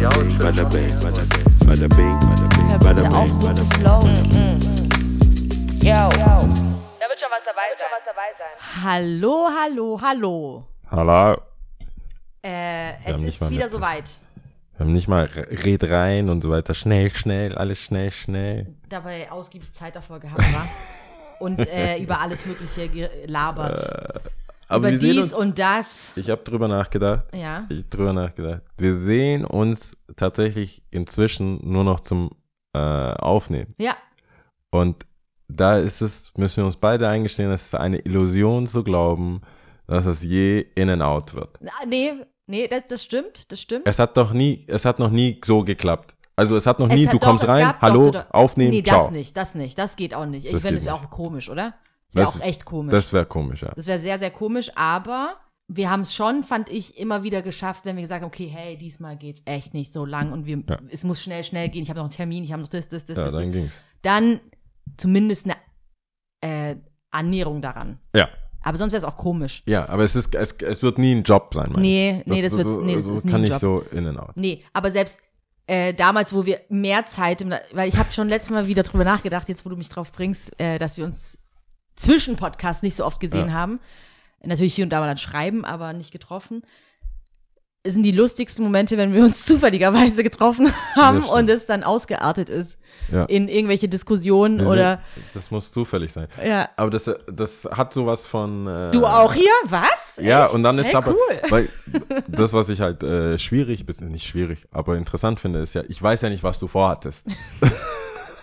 bada bing, bada bing, bada bing, auf, so zu flowen. Yo. Da wird schon was dabei sein. Hallo, hallo, hallo. Hallo. Äh, es ist wieder soweit. Wir haben nicht mal re- red rein und so weiter. Schnell, schnell, alles schnell, schnell. Dabei ausgiebig Zeit davor gehabt, war. Und äh, über alles Mögliche gelabert. Aber über dies uns, und das. ich habe drüber nachgedacht. Ja. Ich drüber nachgedacht. Wir sehen uns tatsächlich inzwischen nur noch zum äh, Aufnehmen. Ja. Und da ist es, müssen wir uns beide eingestehen, es ist eine Illusion zu glauben, dass es je in and out wird. Nee, nee, das, das stimmt, das stimmt. Es hat doch nie, es hat noch nie so geklappt. Also es hat noch Es nie, hat du doch- kommst es rein, gab doch- hallo, doch- aufnehmen, Nee, ciao. das nicht, das nicht, das geht auch nicht. Ich finde, nicht. auch komisch, oder? Das wäre Das- auch echt komisch. Das wäre komisch, ja. Das wäre sehr, sehr komisch, aber wir haben es schon, fand ich, immer wieder geschafft, wenn wir gesagt haben, okay, hey, diesmal geht's echt nicht so lang und wir, Ja. es muss schnell, schnell gehen. Ich habe noch einen Termin, ich habe noch das, das, das, Ja, das, dann das. ging's. Dann zumindest eine äh, Annäherung daran. Ja. Aber sonst wäre es auch komisch. Ja, aber es ist, es, es wird nie ein Job sein, mein Nee, nee, das, wird's, nee, das so ist nie kann ein nicht Job. so in and out. Nee, aber selbst äh, damals, wo wir mehr Zeit, im, weil ich habe schon letztes Mal wieder drüber nachgedacht, jetzt wo du mich drauf bringst, äh, dass wir uns zwischen Podcasts nicht so oft gesehen Ja. haben. Natürlich hier und da mal dann schreiben, aber nicht getroffen. Es sind die lustigsten Momente, wenn wir uns zufälligerweise getroffen haben und es dann ausgeartet ist Ja. in irgendwelche Diskussionen Wir oder sind- Das muss zufällig sein. ja. Aber das, das hat sowas von. Äh, Du auch hier? Was? Ja, Echt? und dann ist hey, aber, cool. weil das, was ich halt äh, schwierig, nicht schwierig, aber interessant finde, ist ja, ich weiß ja nicht, was du vorhattest.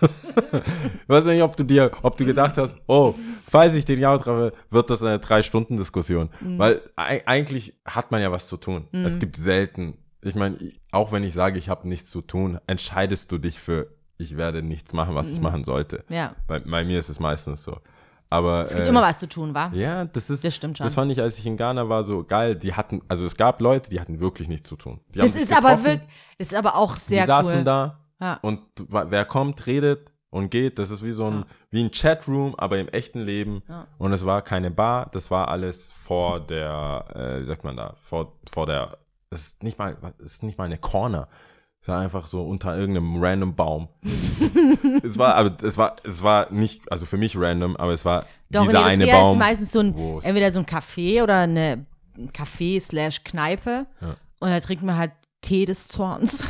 ich weiß nicht, ob du dir, ob du gedacht hast, oh, falls ich den Jau treffe, wird das eine Drei-Stunden-Diskussion. Mhm. Weil ei- eigentlich hat man ja was zu tun. Es gibt selten, ich meine, auch wenn ich sage, ich habe nichts zu tun, entscheidest du dich für, ich werde nichts machen, was Mhm. ich machen sollte. Ja. Bei, bei mir ist es meistens so. Aber Es gibt äh, immer was zu tun, wa? ja, das ist. Das stimmt schon. Das fand ich, als ich in Ghana war, so geil. Die hatten, also es gab Leute, die hatten wirklich nichts zu tun. Die Das ist aber wirklich, das ist aber auch sehr Die saßen cool. da Ja. und wer kommt, redet und geht. Das ist wie so ein, wie ein Chatroom, aber im echten Leben. Und es war keine Bar, das war alles vor der, äh, wie sagt man da, vor, vor der, es ist nicht mal, es ist nicht mal eine Corner. Es war einfach so unter irgendeinem random Baum. es war, aber es war, es war nicht, also für mich random, aber es war Doch, dieser eine Baum. ist meistens so ein, entweder so ein Café oder eine ein Café slash Kneipe. Und da trinkt man halt Tee des Zorns.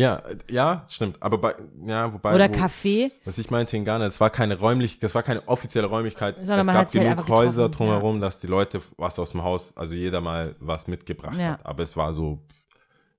Ja, äh, ja, stimmt. Aber bei, ja, wobei. Oder wo, Kaffee. Was ich meinte in Ghana, es war keine räumlich, das war keine offizielle Räumlichkeit. Sondern es man gab hat halt genug Häuser drumherum, dass die Leute was aus dem Haus, also jeder mal was mitgebracht Ja. hat. Aber es war so,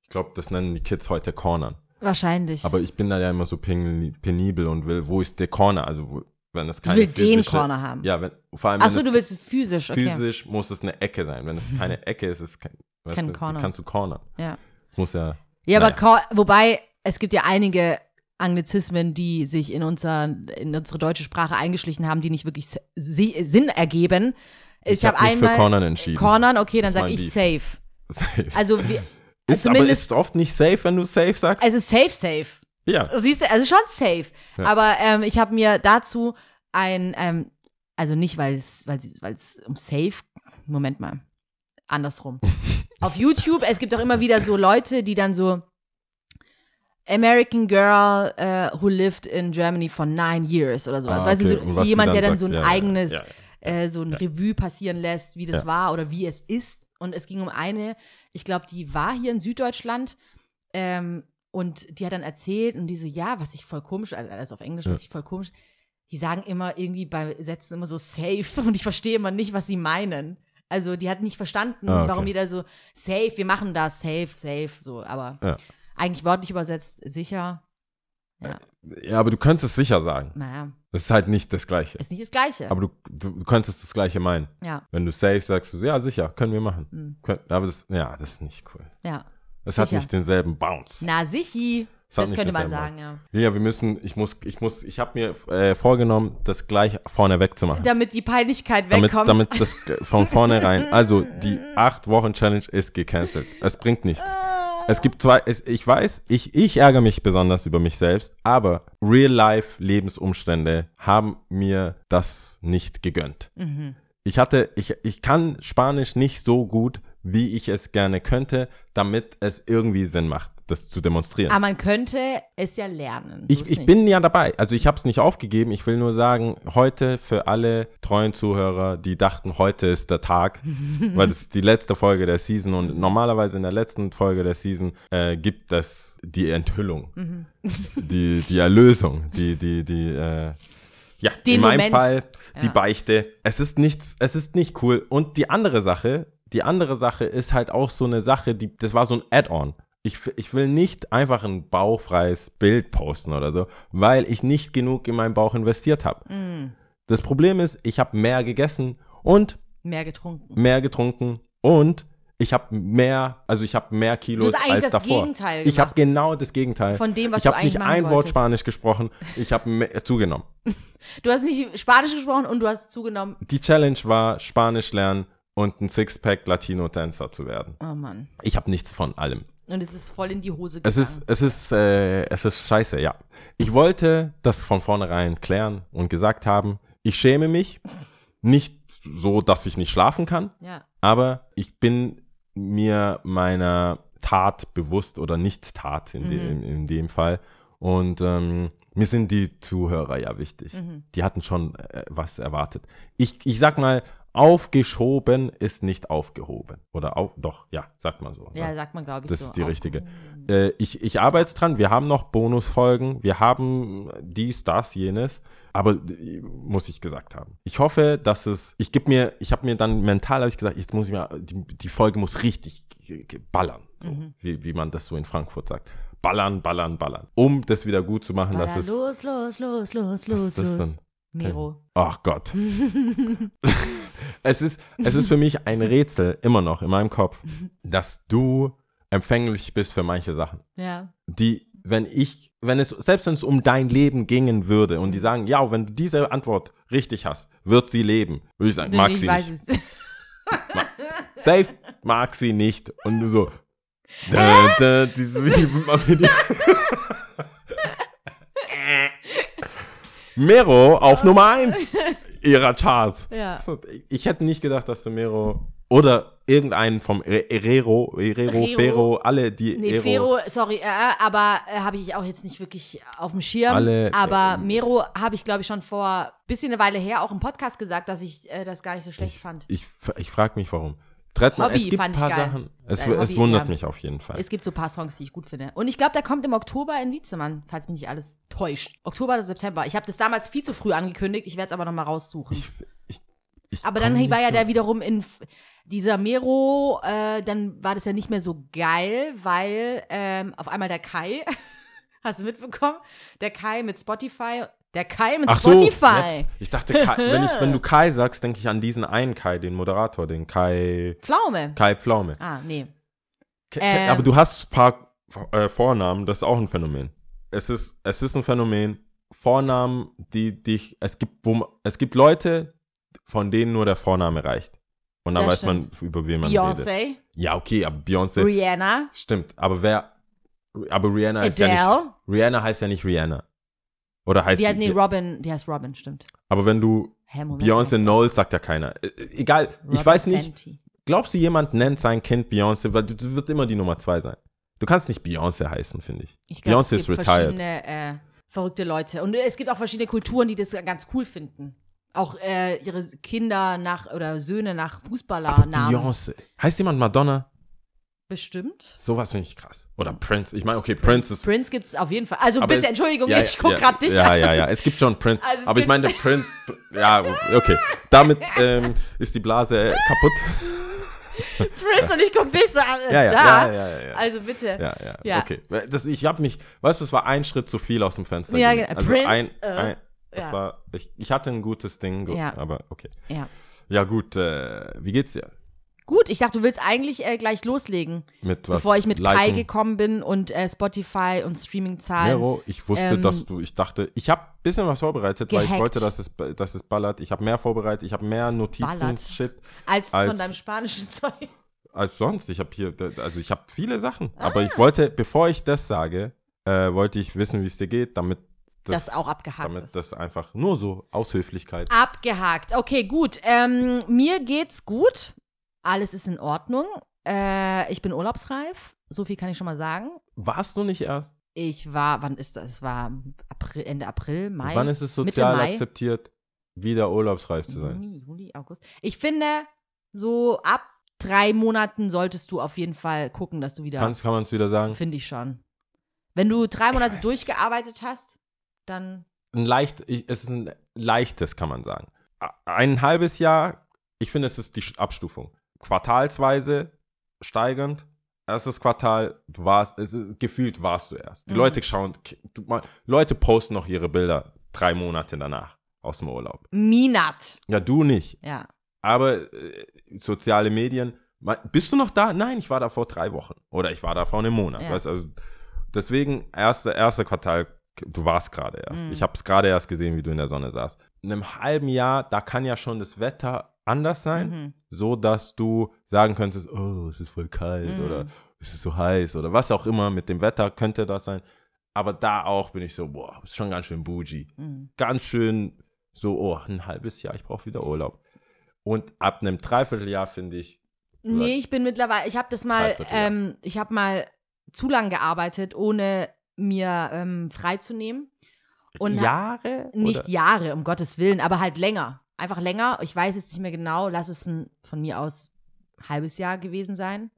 ich glaube, das nennen die Kids heute Cornern. Wahrscheinlich. Aber ich bin da ja immer so pen- penibel und will, wo ist der Corner? Also, wo, wenn es keine will den physische- Corner haben. Ja, wenn, vor allem, Ach wenn so, es du willst physisch, okay. physisch muss es eine Ecke sein. Wenn es keine Ecke ist, ist es kein, Kein du, Corner. Kannst du Corner. Ja, Es muss ja. Ja aber Naja. Cor wobei, es gibt ja einige Anglizismen, die sich in, unser, in unsere deutsche Sprache eingeschlichen haben, die nicht wirklich Sinn ergeben. Ich, Ich hab habe mich für einmal Cornern entschieden. Cornern, okay, dann ist sage ich safe. Safe. Also wir, ist, aber ist oft nicht safe, wenn du safe sagst. also safe, safe. ja. Siehst du, also schon safe. Ja. Aber ähm, ich habe mir dazu ein, ähm, also nicht, weil es weil sie- weil es um safe, Moment mal, andersrum. Auf YouTube, es gibt auch immer wieder so Leute, die dann so American Girl äh, who lived in Germany for nine years oder sowas. Ah, weißt okay. du, Und so jemand, dann der dann sagt, so ein ja, ja, eigenes, ja, Äh, so ein Revue passieren lässt, wie das Ja. war oder wie es ist. Und es ging um eine, ich glaube, die war hier in Süddeutschland ähm, und die hat dann erzählt und die so, ja, was ich voll komisch, also alles auf Englisch, Ja. was ich voll komisch, die sagen immer irgendwie bei Sätzen immer so safe und ich verstehe immer nicht, was sie meinen. Also die hat nicht verstanden, Ah, okay. warum jeder so safe, wir machen das, safe, safe, so, aber Ja. eigentlich wörtlich übersetzt sicher, Ja, aber du könntest sicher sagen. naja, Das ist halt nicht das Gleiche. ist nicht das Gleiche. Aber du, du, du könntest das Gleiche meinen. ja, Wenn du safe sagst, du, ja, sicher, können wir machen. Mhm. Kön aber das, ja, das ist nicht cool. ja. Das hat nicht denselben Bounce. Na, sichi. Das Das könnte man sagen, ja. Ja, wir müssen, ich muss, ich muss, ich habe mir äh, vorgenommen, das gleich vorne wegzumachen. Damit die Peinlichkeit Damit, wegkommt. damit das g- von vornherein, also die acht Wochen Challenge ist gecancelt. Es bringt nichts. Es gibt zwei, es, ich weiß, ich, ich ärgere mich besonders über mich selbst, aber Real-Life-Lebensumstände haben mir das nicht gegönnt. Ich hatte, ich, ich kann Spanisch nicht so gut, wie ich es gerne könnte, damit es irgendwie Sinn macht, das zu demonstrieren. Aber man könnte es ja lernen. Ich, ich bin ja dabei. Also ich habe es nicht aufgegeben. Ich will nur sagen, heute für alle treuen Zuhörer, die dachten, heute ist der Tag, weil das ist die letzte Folge der Season und normalerweise in der letzten Folge der Season äh, gibt es die Enthüllung, Mhm. die, die Erlösung, die, die, die, äh, ja, Den in meinem Moment. Fall die Ja. Beichte. Es ist nichts, es ist nicht cool. Und die andere Sache, die andere Sache ist halt auch so eine Sache, die, das war so ein Add-on. Ich, ich will nicht einfach ein bauchfreies Bild posten oder so, weil ich nicht genug in meinen Bauch investiert habe. Mm. Das Problem ist, ich habe mehr gegessen und Mehr getrunken. mehr getrunken und ich habe mehr, also ich habe mehr Kilos Du hast eigentlich als das davor. Gegenteil ich habe genau das Gegenteil. Von dem, was ich du habe eigentlich nicht ein Wort wolltest. Spanisch gesprochen, ich habe me- zugenommen. Du hast nicht Spanisch gesprochen und du hast zugenommen. Die Challenge war Spanisch lernen und ein Sixpack Latino-Tänzer zu werden. Oh Mann. Ich habe nichts von allem. Und es ist voll in die Hose gegangen. Es ist, es ist, äh, es ist scheiße, ja. Ich wollte das von vornherein klären und gesagt haben, ich schäme mich. Nicht so, dass ich nicht schlafen kann, Ja. aber ich bin mir meiner Tat bewusst oder nicht Tat in, dem, in dem Fall. Und ähm, mir sind die Zuhörer ja wichtig. Die hatten schon äh, was erwartet. Ich, ich sag mal, aufgeschoben ist nicht aufgehoben. Oder auf, doch, ja, sagt man so. Ja, ne? sagt man, glaube ich, Das so. ist die richtige. Äh, ich, ich arbeite dran. Wir haben noch Bonusfolgen. Wir haben dies, das, jenes. Aber äh, muss ich gesagt haben. Ich hoffe, dass es. Ich gebe mir, ich habe mir dann mental, habe ich gesagt, jetzt muss ich mir, die, die Folge muss richtig ballern. So, Mhm. wie, wie man das so in Frankfurt sagt. Ballern, ballern, ballern. Um das wieder gut zu machen, dass Baller, es. los, los, los, los, los, los. Mero. Ach Gott. es, ist, es ist für mich ein Rätsel, immer noch in meinem Kopf, dass du empfänglich bist für manche Sachen. Ja. Die, wenn ich, wenn es, selbst wenn es um dein Leben gingen würde und die sagen, ja, wenn du diese Antwort richtig hast, wird sie leben, würde ich sagen, mag ich sie nicht. es. Safe mag sie nicht. Und du so, da, da, diese, die, die, Mero auf Nummer 1 ihrer Charts. Ja. Ich hätte nicht gedacht, dass du Mero oder irgendeinen vom Herrero, Herrero, Herrero. Fero, alle die Nee, Ero- Fero, sorry, äh, aber äh, habe ich auch jetzt nicht wirklich auf dem Schirm. Alle, aber ähm, Mero habe ich, glaube ich, schon vor ein bisschen eine Weile her auch im Podcast gesagt, dass ich äh, das gar nicht so schlecht fand. Ich, ich frage mich, warum. Trettmann, Hobby es gibt fand ein ich paar. Sachen. Es, Äh, es Hobby, wundert ja. mich auf jeden Fall. Es gibt so ein paar Songs, die ich gut finde. Und ich glaube, der kommt im Oktober in Wiezemann, falls mich nicht alles täuscht. Oktober oder September. Ich habe das damals viel zu früh angekündigt. Ich werde es aber noch mal raussuchen. Ich, ich, ich aber dann war ja so- der wiederum in dieser Mero, äh, dann war das ja nicht mehr so geil, weil ähm, auf einmal der Kai, hast du mitbekommen? Der Kai mit Spotify, der Kai mit Ach so, Spotify. jetzt. Ich dachte, Kai, wenn, ich, wenn du Kai sagst, denke ich an diesen einen Kai, den Moderator, den Kai, Pflaume. Kai Pflaume. Ah, nee. Ke- Ähm. Aber du hast ein paar äh, Vornamen, das ist auch ein Phänomen. Es ist, es ist ein Phänomen, Vornamen, die dich, es gibt, wo, es gibt Leute, von denen nur der Vorname reicht. Und dann Das weiß man, über wen man redet. Beyoncé, Ja, okay, aber Beyoncé, Rihanna, stimmt. Aber wer, aber Rihanna ist ja nicht, Adele. Rihanna heißt ja nicht Rihanna. Oder heißt Die hat, nee, Robin, die heißt Robin, stimmt. Aber wenn du Beyoncé Knowles sagt ja keiner. Äh, äh, Egal, ich Robin weiß nicht, Fenty. glaubst du, jemand nennt sein Kind Beyoncé, weil das wird immer die Nummer zwei sein. Du kannst nicht Beyoncé heißen, finde ich. Ich Beyoncé gibt ist retired. verschiedene äh, verrückte Leute. Und es gibt auch verschiedene Kulturen, die das ganz cool finden. Auch äh, ihre Kinder nach oder Söhne nach Fußballernamen. Beyoncé. Heißt jemand Madonna? Bestimmt. Sowas finde ich krass. Oder Prince. Ich meine, okay, Prince ist. Prince gibt es auf jeden Fall. Also bitte, es- Entschuldigung, ja, ich gucke ja, gerade dich Ja, an. ja, ja. Es gibt schon Prince. Also aber ich meine, der Prince. Ja, okay. Damit ähm, ist die Blase kaputt. Prince und ich gucke dich so an. Ja, ja, da. ja, ja, ja, ja. Also bitte. Ja, ja, Ja. okay. Das, ich habe mich, weißt du, es war ein Schritt zu viel aus dem Fenster. Ja, genau. Also Prince, ein, äh, ein, ja. war, ich, ich hatte ein gutes Ding, gut, Ja. aber okay. Ja. Ja, gut, äh, wie geht's dir? Gut, ich dachte, du willst eigentlich äh, gleich loslegen, Mit was? bevor ich mit Kai Liken? gekommen bin und äh, Spotify und Streaming-Zahlen. Mero, ich wusste, Ähm, dass du, ich dachte, ich habe ein bisschen was vorbereitet, weil ich Gehackt. wollte, dass es, dass es ballert. Ich habe mehr vorbereitet, ich habe mehr Notizen, Ballert. Shit, Als, als- von deinem spanischen Zeug. als sonst. Ich habe hier, also ich habe viele Sachen. Ah. Aber ich wollte, bevor ich das sage, äh, wollte ich wissen, wie es dir geht, damit das, Das auch abgehakt damit ist. das einfach nur so aus Höflichkeit. Abgehakt. Okay, gut. Ähm, mir geht's gut. Alles ist in Ordnung. Äh, ich bin urlaubsreif. So viel kann ich schon mal sagen. Warst du nicht erst? Ich war, wann ist das? Es war April, Ende April, Mai. Wann ist es sozial akzeptiert, wieder urlaubsreif zu sein? Juni, Juli, August. Ich finde, so ab drei Monaten solltest du auf jeden Fall gucken, dass du wieder. Kannst, kann man es wieder sagen? Finde ich schon. Wenn du drei Monate weiß durchgearbeitet hast, dann. Ein leicht, ich, es ist ein leichtes, kann man sagen. Ein halbes Jahr, ich finde, es ist die Abstufung. Quartalsweise steigend. Erstes Quartal, du warst, es ist, gefühlt warst du erst. Die Mhm. Leute schauen, du, mal, Leute posten noch ihre Bilder drei Monate danach aus dem Urlaub. Minat. Ja, du nicht. Ja. Aber äh, soziale Medien, ma- bist du noch da? Nein, ich war da vor drei Wochen. Oder ich war da vor einem Monat. Ja. Weißt, also, deswegen, erste, erste Quartal, du warst gerade erst. Mhm. Ich habe es gerade erst gesehen, wie du in der Sonne saßt. In einem halben Jahr, da kann ja schon das Wetter anders sein, Mhm. so dass du sagen könntest, oh, es ist voll kalt Mhm. oder es ist so heiß oder was auch immer mit dem Wetter könnte das sein. Aber da auch bin ich so, boah, ist schon ganz schön bougie Mhm. ganz schön so, oh, ein halbes Jahr, ich brauche wieder Urlaub. Und ab einem Dreivierteljahr finde ich, Nee, ich bin mittlerweile, ich habe das mal, ähm, ich habe mal zu lang gearbeitet, ohne mir ähm, freizunehmen. Und Jahre? nicht oder? Jahre, um Gottes Willen, aber halt länger. Einfach länger. Ich weiß jetzt nicht mehr genau, lass es ein, von mir aus halbes Jahr gewesen sein.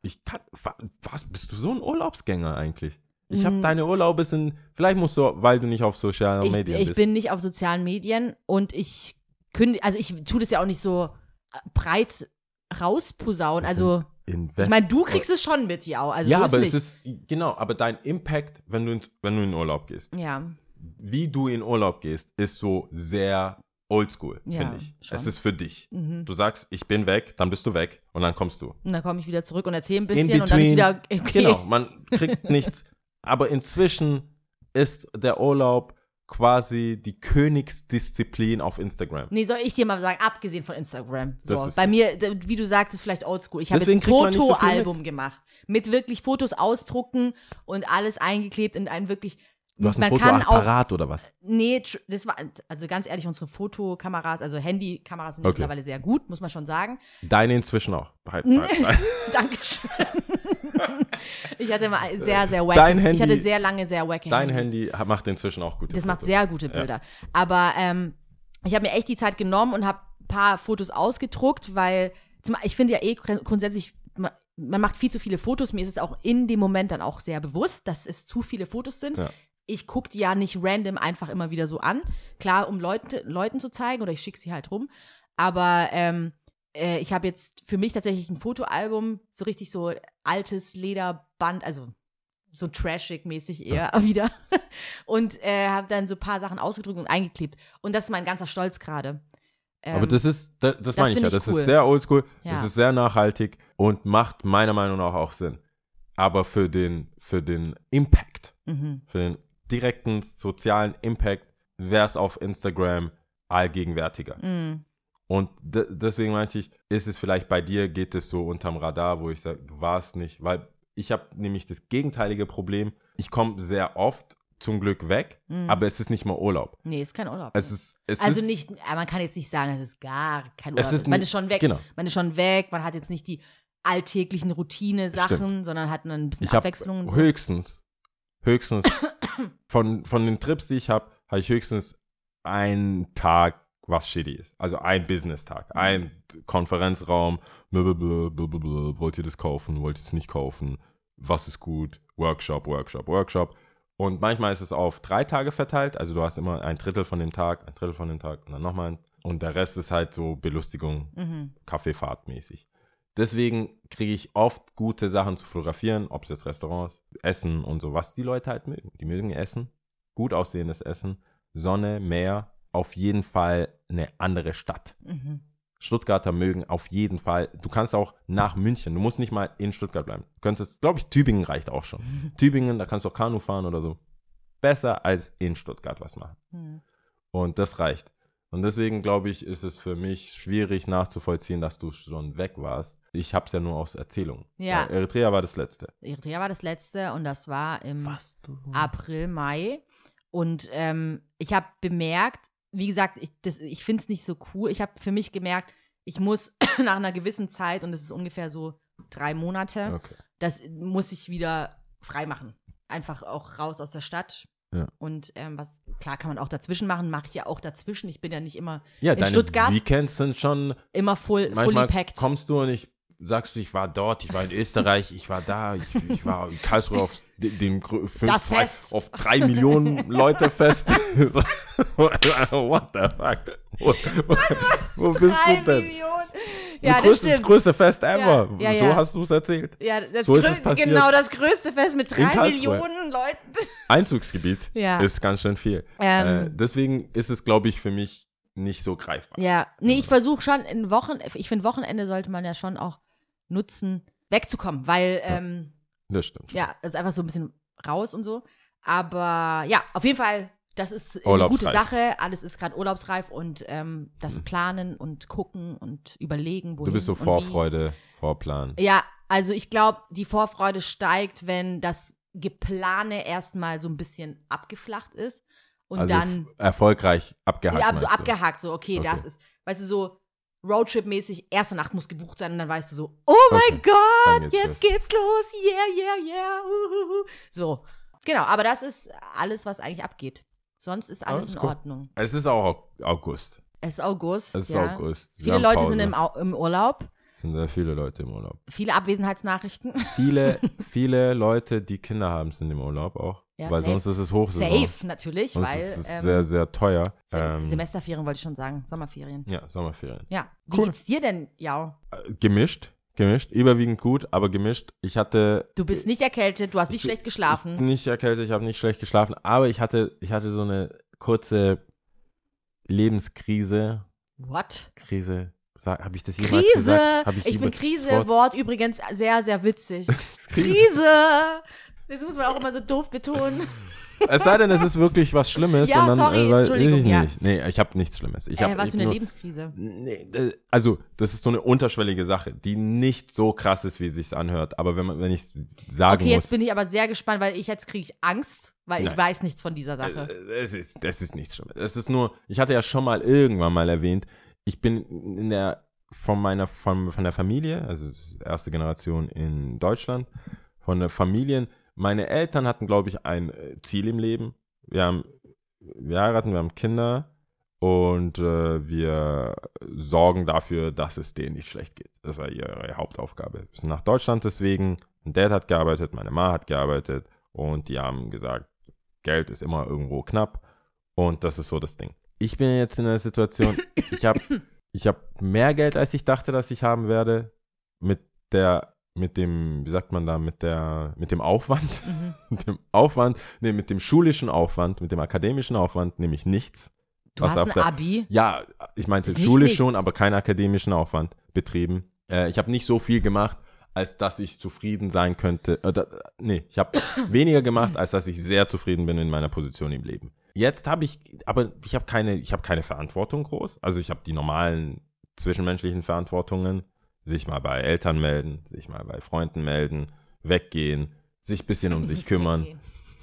Ich kann, wa- was, bist du so ein Urlaubsgänger eigentlich? Ich habe Mm. deine Urlaube sind, vielleicht musst du, weil du nicht auf sozialen Ich, Medien ich bist. bin nicht auf sozialen Medien und ich kündige, also ich tue das ja auch nicht so breit rausposaunen. Also, Invest- ich meine, du kriegst es schon mit, ja. Also ja, so aber es ist, genau, aber dein Impact, wenn du, ins, wenn du in Urlaub gehst, Ja, wie du in Urlaub gehst, ist so sehr oldschool, Ja, finde ich. schon. Es ist für dich. mhm. Du sagst, ich bin weg, dann bist du weg und dann kommst du. Und dann komme ich wieder zurück und erzähle ein In bisschen und dann ist wieder okay. Genau, man kriegt nichts. Aber inzwischen ist der Urlaub quasi die Königsdisziplin auf Instagram. Nee, soll ich dir mal sagen, abgesehen von Instagram. So, bei mir, wie du sagtest, vielleicht oldschool. Ich habe jetzt ein nicht so Fotoalbum gemacht. Mit wirklich Fotos ausdrucken und alles eingeklebt in ein wirklich. Du hast ein man kann auch. Fotoapparat oder was? Nee, das war, also ganz ehrlich, unsere Fotokameras, also Handykameras sind Okay. mittlerweile sehr gut, muss man schon sagen. Deine inzwischen auch. Halt, halt, halt. Dankeschön. ich hatte mal sehr, sehr wack. Dein Ich hatte Handy- sehr lange sehr wack Dein Handy macht inzwischen auch gute Das macht Fotos. sehr gute Bilder. Aber ähm, ich habe mir echt die Zeit genommen und habe ein paar Fotos ausgedruckt, weil zum, ich finde ja eh grund- grundsätzlich, man, man macht viel zu viele Fotos. Mir ist es auch in dem Moment dann auch sehr bewusst, dass es zu viele Fotos sind. Ja. Ich gucke die ja nicht random einfach immer wieder so an. Klar, um Leute, Leuten zu zeigen oder ich schicke sie halt rum. Aber ähm, äh, ich habe jetzt für mich tatsächlich ein Fotoalbum, so richtig so altes Lederband, also so trashig-mäßig eher wieder. Und äh, habe dann so ein paar Sachen ausgedrückt und eingeklebt. Und das ist mein ganzer Stolz gerade. Ähm, Aber das ist, das, das meine ich ja, das cool. ist sehr oldschool, Ja. das ist sehr nachhaltig und macht meiner Meinung nach auch Sinn. Aber für den, für den Impact, mhm. für den direkten sozialen Impact wäre es auf Instagram allgegenwärtiger. Mhm. Und de deswegen meinte ich, ist es vielleicht bei dir, geht es so unterm Radar, wo ich sage, du warst nicht, weil ich habe nämlich das gegenteilige Problem. Ich komme sehr oft zum Glück weg, Mhm. aber es ist nicht mal Urlaub. Nee, ist kein Urlaub. Es ist, es also ist, nicht, man kann jetzt nicht sagen, es ist gar kein Es Urlaub. ist man ist schon weg. genau. Man ist schon weg, man hat jetzt nicht die alltäglichen Routine-Sachen, sondern hat ein bisschen Ich Abwechslung so. höchstens, höchstens von, von den Trips, die ich habe, habe ich höchstens einen Tag, was shitty ist. Also ein Business-Tag, Mhm. ein Konferenzraum, blablabla, blablabla, wollt ihr das kaufen, wollt ihr es nicht kaufen, was ist gut, Workshop, Workshop, Workshop. Und manchmal ist es auf drei Tage verteilt, also du hast immer ein Drittel von dem Tag, ein Drittel von dem Tag und dann nochmal ein. Und der Rest ist halt so Belustigung, Mhm. Kaffeefahrt mäßig. Deswegen kriege ich oft gute Sachen zu fotografieren, ob es jetzt Restaurants, Essen und so, was die Leute halt mögen. Die mögen Essen, gut aussehendes Essen, Sonne, Meer, auf jeden Fall eine andere Stadt. Mhm. Stuttgarter mögen auf jeden Fall. Du kannst auch nach München. Du musst nicht mal in Stuttgart bleiben. Du könntest, glaube ich, Tübingen reicht auch schon. Tübingen, da kannst du auch Kanu fahren oder so. Besser als in Stuttgart was machen. Mhm. Und das reicht. Und deswegen glaube ich, ist es für mich schwierig nachzuvollziehen, dass du schon weg warst. Ich habe es ja nur aus Erzählungen. Ja. Weil Eritrea war das letzte. Eritrea war das letzte und das war im du? April, Mai. Und ähm, ich habe bemerkt, wie gesagt, ich, das- ich finde es nicht so cool. Ich habe für mich gemerkt, ich muss nach einer gewissen Zeit, und das ist ungefähr so drei Monate. Okay. Das muss ich wieder freimachen. Einfach auch raus aus der Stadt. Ja. Und ähm, was, klar kann man auch dazwischen machen, mache ich ja auch dazwischen. Ich bin ja nicht immer Ja, in deine Stuttgart Weekends sind schon immer full, fully packed. kommst du und ich sagst du, ich war dort, ich war in Österreich, ich war da, ich, ich war in Karlsruhe auf de- dem fünf, zwei, auf drei Millionen Leute Fest. What the fuck? Wo, wo, bist du denn? Millionen. Das Ja, das größte, das größte Fest ever. Ja, ja, so hast du es erzählt. Ja, So ist es passiert. Genau, das größte Fest mit drei. Millionen Leuten. Einzugsgebiet ist ganz schön viel. Ähm. äh, deswegen ist es, glaube ich, für mich nicht so greifbar. Ja, nee, ich versuche schon in Wochen, ich finde Wochenende sollte man ja schon auch nutzen, wegzukommen, weil, ähm, Das stimmt. ja, also einfach so ein bisschen raus und so. Aber ja, auf jeden Fall, das ist eine gute Sache. Alles ist gerade urlaubsreif und ähm, das Planen und gucken und überlegen, wohin Du bist so. Vorfreude, Vorplan. Ja, also ich glaube, die Vorfreude steigt, wenn das Geplane erstmal so ein bisschen abgeflacht ist und also dann erfolgreich abgehakt. ja, so abgehakt, so okay, Okay. das ist, weißt du, so Roadtrip-mäßig, erste Nacht muss gebucht sein und dann weißt du so, oh mein Okay, dann Gott, jetzt geht's los, yeah, yeah, yeah, uhuhu. so. Genau, aber das ist alles, was eigentlich abgeht. Sonst ist alles Alles in cool. Ordnung. Es ist auch Au- August. Es ist August. Es ist ja. August. Wir Viele Leute Pause. sind im, Au im Urlaub. Es sind sehr viele Leute im Urlaub. Viele Abwesenheitsnachrichten. Viele, viele Leute, die Kinder haben, sind im Urlaub auch. Ja, weil safe. sonst ist es Hochsaison. Safe, natürlich, Sonst weil ist es ähm, sehr, sehr teuer. Ähm, Semesterferien wollte ich schon sagen, Sommerferien. ja, Sommerferien. Ja. Wie Cool. geht's dir denn, ja? Äh, Gemischt, gemischt, überwiegend gut, aber gemischt. Ich hatte Du bist nicht erkältet, du hast nicht Ich- schlecht geschlafen. nicht erkältet, ich habe nicht schlecht geschlafen, aber ich hatte, ich hatte so eine kurze Lebenskrise. What? Krise, habe ich das jemals Krise! gesagt? Hab Ich, finde das Krise, Wort übrigens sehr, sehr witzig. Krise. Krise! Das muss man auch immer so doof betonen. Es sei denn, es ist wirklich was Schlimmes. Ja, und dann, sorry, äh, weil- Entschuldigung, ich ja. nicht. Nee, ich habe nichts Schlimmes. Ich äh, hab, was ich für eine nur- Lebenskrise. Nee, äh, also, das ist so eine unterschwellige Sache, die nicht so krass ist, wie es sich anhört. Aber wenn, man, wenn ich sagen Okay, muss. jetzt bin ich aber sehr gespannt, weil ich jetzt kriege ich Angst, weil ich Nein. weiß nichts von dieser Sache. Äh, Es ist, es ist nichts Schlimmes. Es ist nur, ich hatte ja schon mal irgendwann mal erwähnt, ich bin in der, von meiner, von, von der Familie, also erste Generation in Deutschland, von der Familien, meine Eltern hatten, glaube ich, ein äh, Ziel im Leben. Wir haben, wir heiraten, wir haben Kinder und äh, wir sorgen dafür, dass es denen nicht schlecht geht. Das war ihre Hauptaufgabe. Wir sind nach Deutschland deswegen, mein Dad hat gearbeitet, meine Ma hat gearbeitet und die haben gesagt, Geld ist immer irgendwo knapp und das ist so das Ding. Ich bin jetzt in einer Situation, ich habe ich hab mehr Geld, als ich dachte, dass ich haben werde, mit der, mit dem, wie sagt man da, mit der, mit dem Aufwand, Mhm. mit dem Aufwand, nee, mit dem schulischen Aufwand, mit dem akademischen Aufwand, nämlich nichts. Du hast ein der- Abi. Ja, ich meinte Ist schulisch schon, aber keinen akademischen Aufwand betrieben. Äh, ich habe nicht so viel gemacht, als dass ich zufrieden sein könnte. Äh, da, nee, ich habe weniger gemacht, als dass ich sehr zufrieden bin in meiner Position im Leben. Jetzt habe ich, aber ich habe keine, ich habe keine Verantwortung groß. Also ich habe die normalen zwischenmenschlichen Verantwortungen, sich mal bei Eltern melden, sich mal bei Freunden melden, weggehen, sich ein bisschen um sich kümmern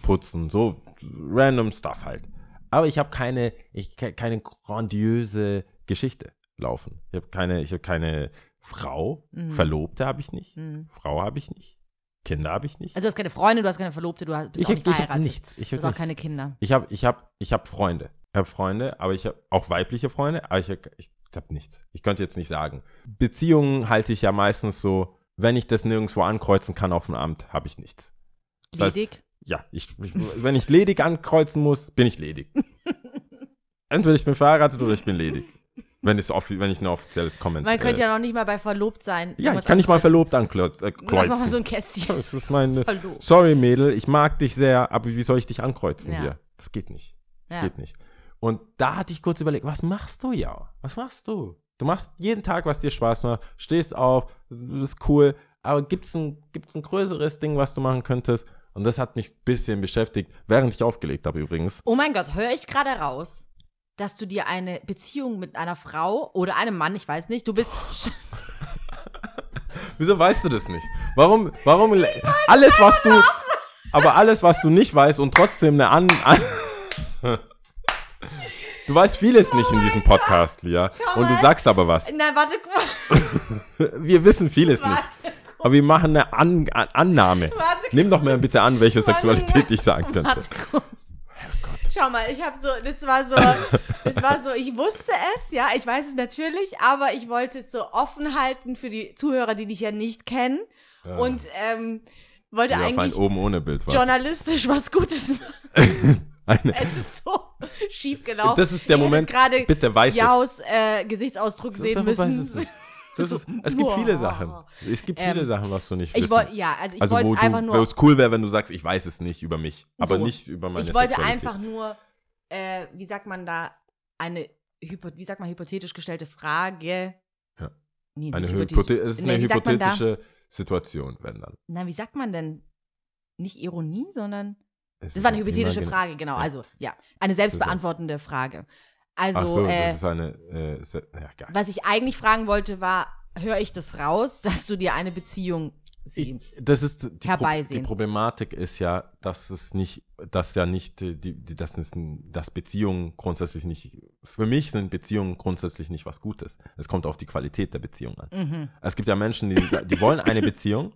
putzen, so random Stuff halt. Aber ich habe keine, ich ke- keine grandiose Geschichte laufen. Ich habe keine, ich habe keine Frau, Mhm. Verlobte habe ich nicht, Mhm. Frau habe ich nicht, Kinder habe ich nicht. Also du hast keine Freunde, du hast keine Verlobte, du hast- bist ich auch hab- nicht ich hab verheiratet. nichts. Ich Du habe hast auch nichts. keine Kinder. Ich habe, ich habe, ich habe Freunde. Ich habe Freunde, aber ich habe auch weibliche Freunde, aber ich, hab- ich habe nichts. Ich könnte jetzt nicht sagen. Beziehungen halte ich ja meistens so, wenn ich das nirgendwo ankreuzen kann auf dem Amt, habe ich nichts. Das heißt, Ledig. Ja, ich, ich, wenn ich ledig ankreuzen muss, bin ich ledig. Entweder ich bin verheiratet oder ich bin ledig. Wenn, es wenn ich ein offizielles Comment Man könnte äh, ja noch nicht mal bei verlobt sein. Ja, ich kann nicht mal verlobt ankreuzen. Äh, hast noch mal so ein Kästchen. das ist meine. Verlobt. Sorry, Mädel, ich mag dich sehr, aber wie soll ich dich ankreuzen Ja. hier? Das geht nicht. Das Ja. geht nicht. Und da hatte ich kurz überlegt, was machst du ja? Was machst du? Du machst jeden Tag, was dir Spaß macht, stehst auf, du bist cool, aber gibt es ein, gibt's ein größeres Ding, was du machen könntest? Und das hat mich ein bisschen beschäftigt, während ich aufgelegt habe übrigens. Oh mein Gott, höre ich gerade raus, dass du dir eine Beziehung mit einer Frau oder einem Mann, ich weiß nicht, du bist. Wieso weißt du das nicht? Warum, warum, alles, was du, aber alles, was du nicht weißt und trotzdem eine an, an Du weißt vieles nicht in diesem Podcast, Lia. Und du mal. sagst aber was. Nein, warte, kurz. Wir wissen vieles nicht. warte Aber wir machen eine an an Annahme. Warte, Nimm doch mal bitte an, welche Sexualität ich sagen könnte. Warte kurz. Schau mal, ich habe so, das war so, das war so, ich wusste es, ja, ich weiß es natürlich, aber ich wollte es so offen halten für die Zuhörer, die dich ja nicht kennen Ja. und ähm, wollte ein eigentlich oben ohne Bild war. journalistisch was Gutes machen. Eine, Es ist so schief gelaufen. Das ist der Ihr Moment, gerade bitte weiß es. Jaus äh, Gesichtsausdruck sehen müssen. Das ist, es gibt viele. Sachen. Es gibt viele Ähm, Sachen, was du nicht Ich wissen. wollte, ja, also ich also wollte einfach nur wo es cool wäre, wenn du sagst, ich weiß es nicht über mich, aber So. nicht über meine Ich wollte einfach nur, äh, wie sagt man da, eine, wie sagt man, hypothetisch gestellte Frage. Ja. Nee, eine Hypothe es ist Nee, eine hypothetische Situation, wenn dann. Na, wie sagt man denn? Nicht Ironie, sondern. Es Das ist war eine hypothetische Frage, genau. Ja. Also, ja. Eine selbstbeantwortende Frage. Also, Ach so, äh, das ist eine. Äh, se- ja, was ich eigentlich fragen wollte, war, höre ich das raus, dass du dir eine Beziehung Ich, sehnst? das ist die, Pro die. Problematik ist ja, dass es nicht, dass ja nicht die, die das ist, ein- dass Beziehungen grundsätzlich nicht. Für mich sind Beziehungen grundsätzlich nicht was Gutes. Es kommt auf die Qualität der Beziehung an. Mhm. Es gibt ja Menschen, die, die wollen eine Beziehung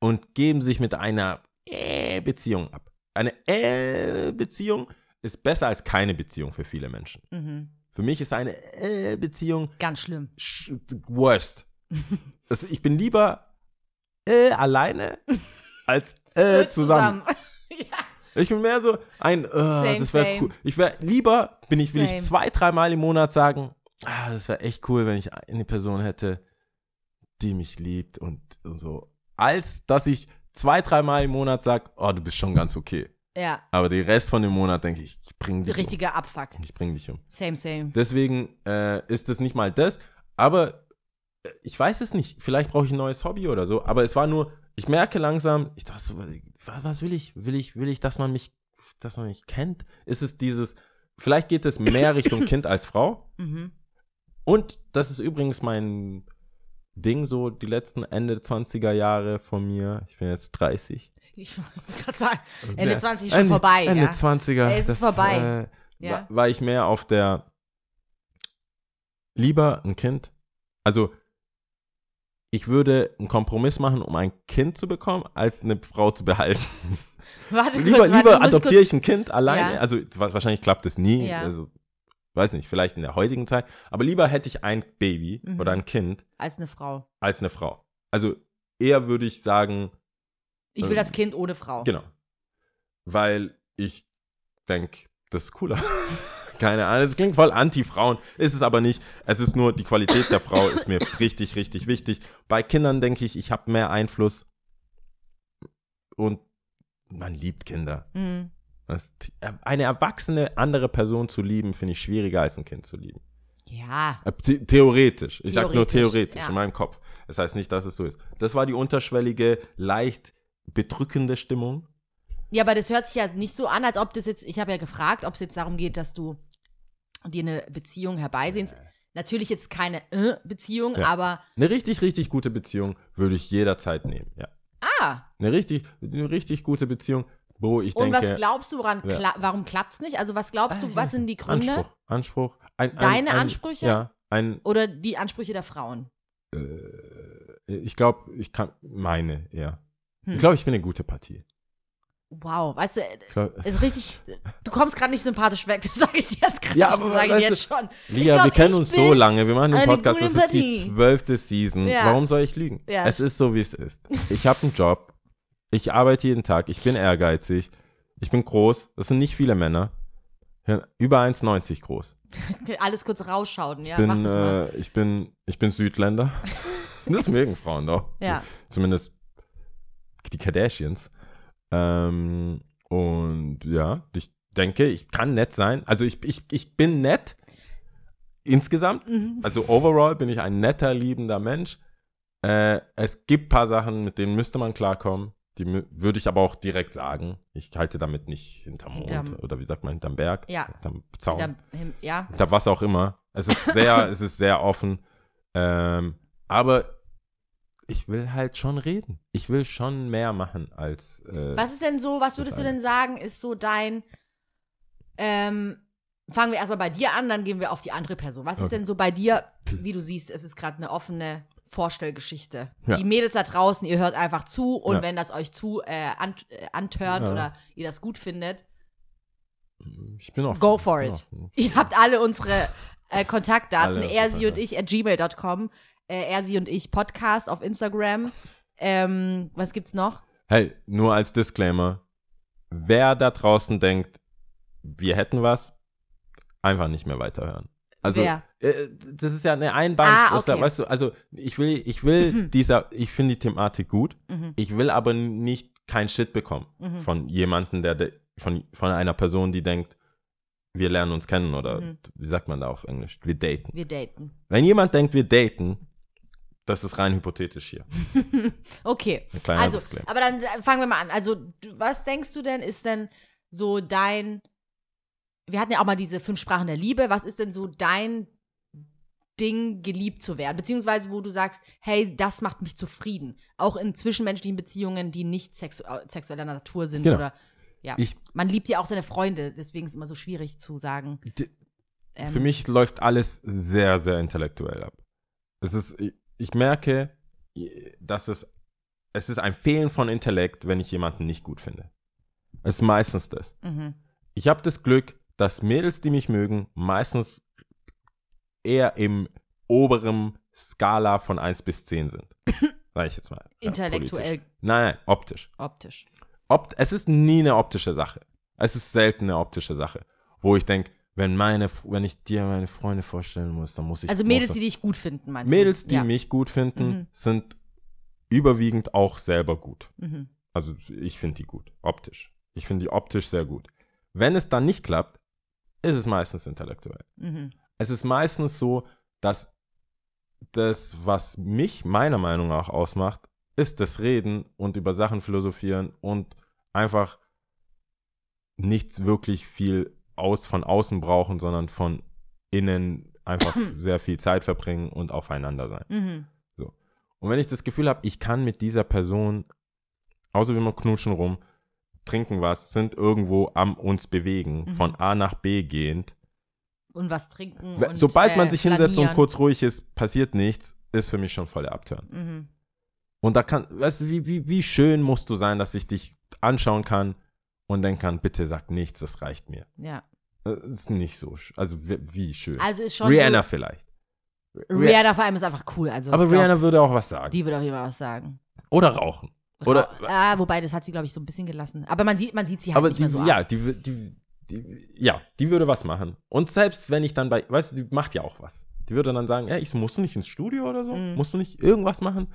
und geben sich mit einer äh, Beziehung ab. Eine äh, Beziehung ist besser als keine Beziehung für viele Menschen. Mhm. Für mich ist eine äh, Beziehung Ganz schlimm. sch- worst. das, ich bin lieber äh, alleine als äh, zusammen. ja. Ich bin mehr so ein, äh, das wäre same. cool. Ich wäre lieber, bin ich, will Same. ich zwei, dreimal im Monat sagen, ah, das wäre echt cool, wenn ich eine Person hätte, die mich liebt und, und so, als dass ich zwei, dreimal im Monat sage, oh, du bist schon ganz okay. ja, Aber den Rest von dem Monat denke ich, ich bring dich richtiger Abfuck. um. Ich bring dich um. Same, same. Deswegen äh, ist es nicht mal das, aber äh, ich weiß es nicht. Vielleicht brauche ich ein neues Hobby oder so. Aber es war nur, ich merke langsam, ich dachte so, wa- was will ich? Will ich, will ich, dass man mich, dass man mich kennt? Ist es dieses, vielleicht geht es mehr Richtung Kind als Frau. Mhm. Und das ist übrigens mein Ding, so die letzten Ende 20er Jahre von mir. Ich bin jetzt 30. Ich wollte gerade sagen, Ende Ja, 20 ist schon Ende, vorbei. Ende ja. 20er. Es ist vorbei. Äh, Ja. war, ich mehr auf der lieber ein Kind. Also ich würde einen Kompromiss machen, um ein Kind zu bekommen, als eine Frau zu behalten. Warte lieber kurz, warte, lieber adoptiere ich ein Kind alleine. Ja. Also wa- wahrscheinlich klappt es nie. Ja. Also weiß nicht, vielleicht in der heutigen Zeit. Aber lieber hätte ich ein Baby Mhm. oder ein Kind Als eine Frau. als eine Frau. Also eher würde ich sagen, Ich will Ähm, das Kind ohne Frau. Genau. Weil ich denke, das ist cooler. Keine Ahnung, es klingt voll anti-Frauen, ist es aber nicht. Es ist nur, die Qualität der Frau ist mir richtig, richtig wichtig. Bei Kindern denke ich, ich habe mehr Einfluss. Und man liebt Kinder. Mhm. Eine erwachsene andere Person zu lieben, finde ich schwieriger als ein Kind zu lieben. Ja. Äh, the theoretisch. Ich sage nur Theoretisch, ja. in meinem Kopf. Das heißt nicht, dass es so ist. Das war die unterschwellige, leicht bedrückende Stimmung. Ja, aber das hört sich ja nicht so an, als ob das jetzt, ich habe ja gefragt, ob es jetzt darum geht, dass du dir eine Beziehung herbeisehnst. Natürlich jetzt keine äh, Beziehung, Ja. aber Eine richtig, richtig gute Beziehung würde ich jederzeit nehmen. Ja. ah, Eine richtig, eine richtig gute Beziehung, wo ich und denke. was glaubst du, woran Ja. kla warum klappt es nicht? Also was glaubst Ah, du, was sind die Gründe? Anspruch. Anspruch. Ein, ein, Deine ein, Ansprüche? Ja. Ein, Oder die Ansprüche der Frauen? äh, ich glaube, ich kann meine, ja. Hm. Ich glaube, ich bin eine gute Partie. Wow, weißt du, glaub, ist richtig, du kommst gerade nicht sympathisch weg, das sage ich dir jetzt gerade Ja, schon, aber sage ich jetzt schon. Lia, glaub, wir kennen uns so lange. Wir machen den Podcast. Das ist die zwölfte Season. Ja. Warum soll ich lügen? Ja. Es ist so, wie es ist. Ich habe einen Job. Ich arbeite jeden Tag. Ich bin ehrgeizig. Ich bin groß. Das sind nicht viele Männer. Über 1,90 groß. Alles kurz rausschauen, ja, Ich bin, äh, ich bin, ich bin Südländer. das mögen Frauen doch. Ja. Zumindest die Kardashians. Ähm, und ja, ich denke, ich kann nett sein. Also ich, ich, ich bin nett insgesamt. Mhm. Also overall bin ich ein netter, liebender Mensch. Äh, es gibt ein paar Sachen, mit denen müsste man klarkommen. Die würde ich aber auch direkt sagen. Ich halte damit nicht hinterm Mond Hinterm- oder wie sagt man, hinterm Berg, Ja. hinterm Zaun, Hinterm Him- ja, hinter was auch immer. Es ist sehr, es ist sehr offen. Ähm, aber ich will halt schon reden. Ich will schon mehr machen als. Äh, Was ist denn so, was würdest du denn sagen, ist so dein, ähm, fangen wir erstmal bei dir an, dann gehen wir auf die andere Person. Was ist Okay. denn so bei dir, wie du siehst, es ist gerade eine offene Vorstellgeschichte. Ja. Die Mädels da draußen, ihr hört einfach zu und Ja. wenn das euch zu äh, an, äh, antört Ja. oder ihr das gut findet, Ich bin offen. Go for it. Ihr habt alle unsere äh, Kontaktdaten, Alle er, sie und ich at gmail.com, äh, er, sie und ich Podcast auf Instagram. Ähm, was gibt's noch? Hey, nur als Disclaimer, wer da draußen denkt, wir hätten was, einfach nicht mehr weiterhören. Also, Wer? Äh, das ist ja eine Einbahn, Ah, okay. weißt du, also ich will, ich will dieser, ich finde die Thematik gut, Mhm. ich will aber nicht kein Shit bekommen Mhm. von jemandem, der, de- von, von einer Person, die denkt, wir lernen uns kennen oder Mhm. wie sagt man da auf Englisch, wir daten. Wir daten. Wenn jemand denkt, wir daten, das ist rein hypothetisch hier. Okay. Also, Disclaimer. aber dann äh, fangen wir mal an. Also, was denkst du denn, ist denn so dein. Wir hatten ja auch mal diese fünf Sprachen der Liebe. Was ist denn so dein Ding, geliebt zu werden? Beziehungsweise, wo du sagst, hey, das macht mich zufrieden. Auch in zwischenmenschlichen Beziehungen, die nicht sexu äh, sexueller Natur sind. Genau. Oder, ja. Ich- Man liebt ja auch seine Freunde. Deswegen ist es immer so schwierig zu sagen. Die- ähm, Für mich läuft alles sehr, sehr intellektuell ab. Es ist, ich, ich merke, dass es, es ist ein Fehlen von Intellekt, wenn ich jemanden nicht gut finde. Es ist meistens das. Mhm. Ich habe das Glück, dass Mädels, die mich mögen, meistens eher im oberen Skala von 1 bis 10 sind. Sag ich jetzt mal. Intellektuell. politisch. Nein, nein, optisch. Optisch. Opt es ist nie eine optische Sache. Es ist selten eine optische Sache, wo ich denke, wenn meine, wenn ich dir meine Freunde vorstellen muss, dann muss ich. Also Mädels, muss, die dich gut finden, meinst Mädels, du? die ja. mich gut finden, Mhm. sind überwiegend auch selber gut. Mhm. Also ich finde die gut, optisch. Ich finde die optisch sehr gut. Wenn es dann nicht klappt, ist es meistens intellektuell. Mhm. Es ist meistens so, dass das, was mich meiner Meinung nach ausmacht, ist das Reden und über Sachen philosophieren und einfach nichts wirklich viel aus von außen brauchen, sondern von innen einfach sehr viel Zeit verbringen und aufeinander sein. Mhm. Und wenn ich das Gefühl habe, ich kann mit dieser Person, außer wir mal knutschen rum, trinken was, sind irgendwo am uns bewegen, Mhm. von A nach B gehend. Und was trinken. Und, Sobald man äh, sich hinsetzt und kurz ruhig ist, passiert nichts, ist für mich schon voll der Abturn. Mhm. Und da kann, weißt du, wie, wie, wie schön musst du sein, dass ich dich anschauen kann und denken kann, bitte sag nichts, das reicht mir. Ja. Das ist nicht so, also wie, schön. Also ist schon. Rihanna So, vielleicht. Rihanna vor allem ist einfach cool. Also Aber glaub, Rihanna würde auch was sagen. Die würde auch immer was sagen. Oder rauchen. Oder- ah, wobei, das hat sie, glaube ich, so ein bisschen gelassen. Aber man sieht, man sieht sie halt Aber nicht die, mehr so ja, die, die, die, ja, die würde was machen. Und selbst wenn ich dann bei, weißt du, die macht ja auch was. Die würde dann sagen, ey, ich musst du nicht ins Studio oder so? Mhm. Musst du nicht irgendwas machen?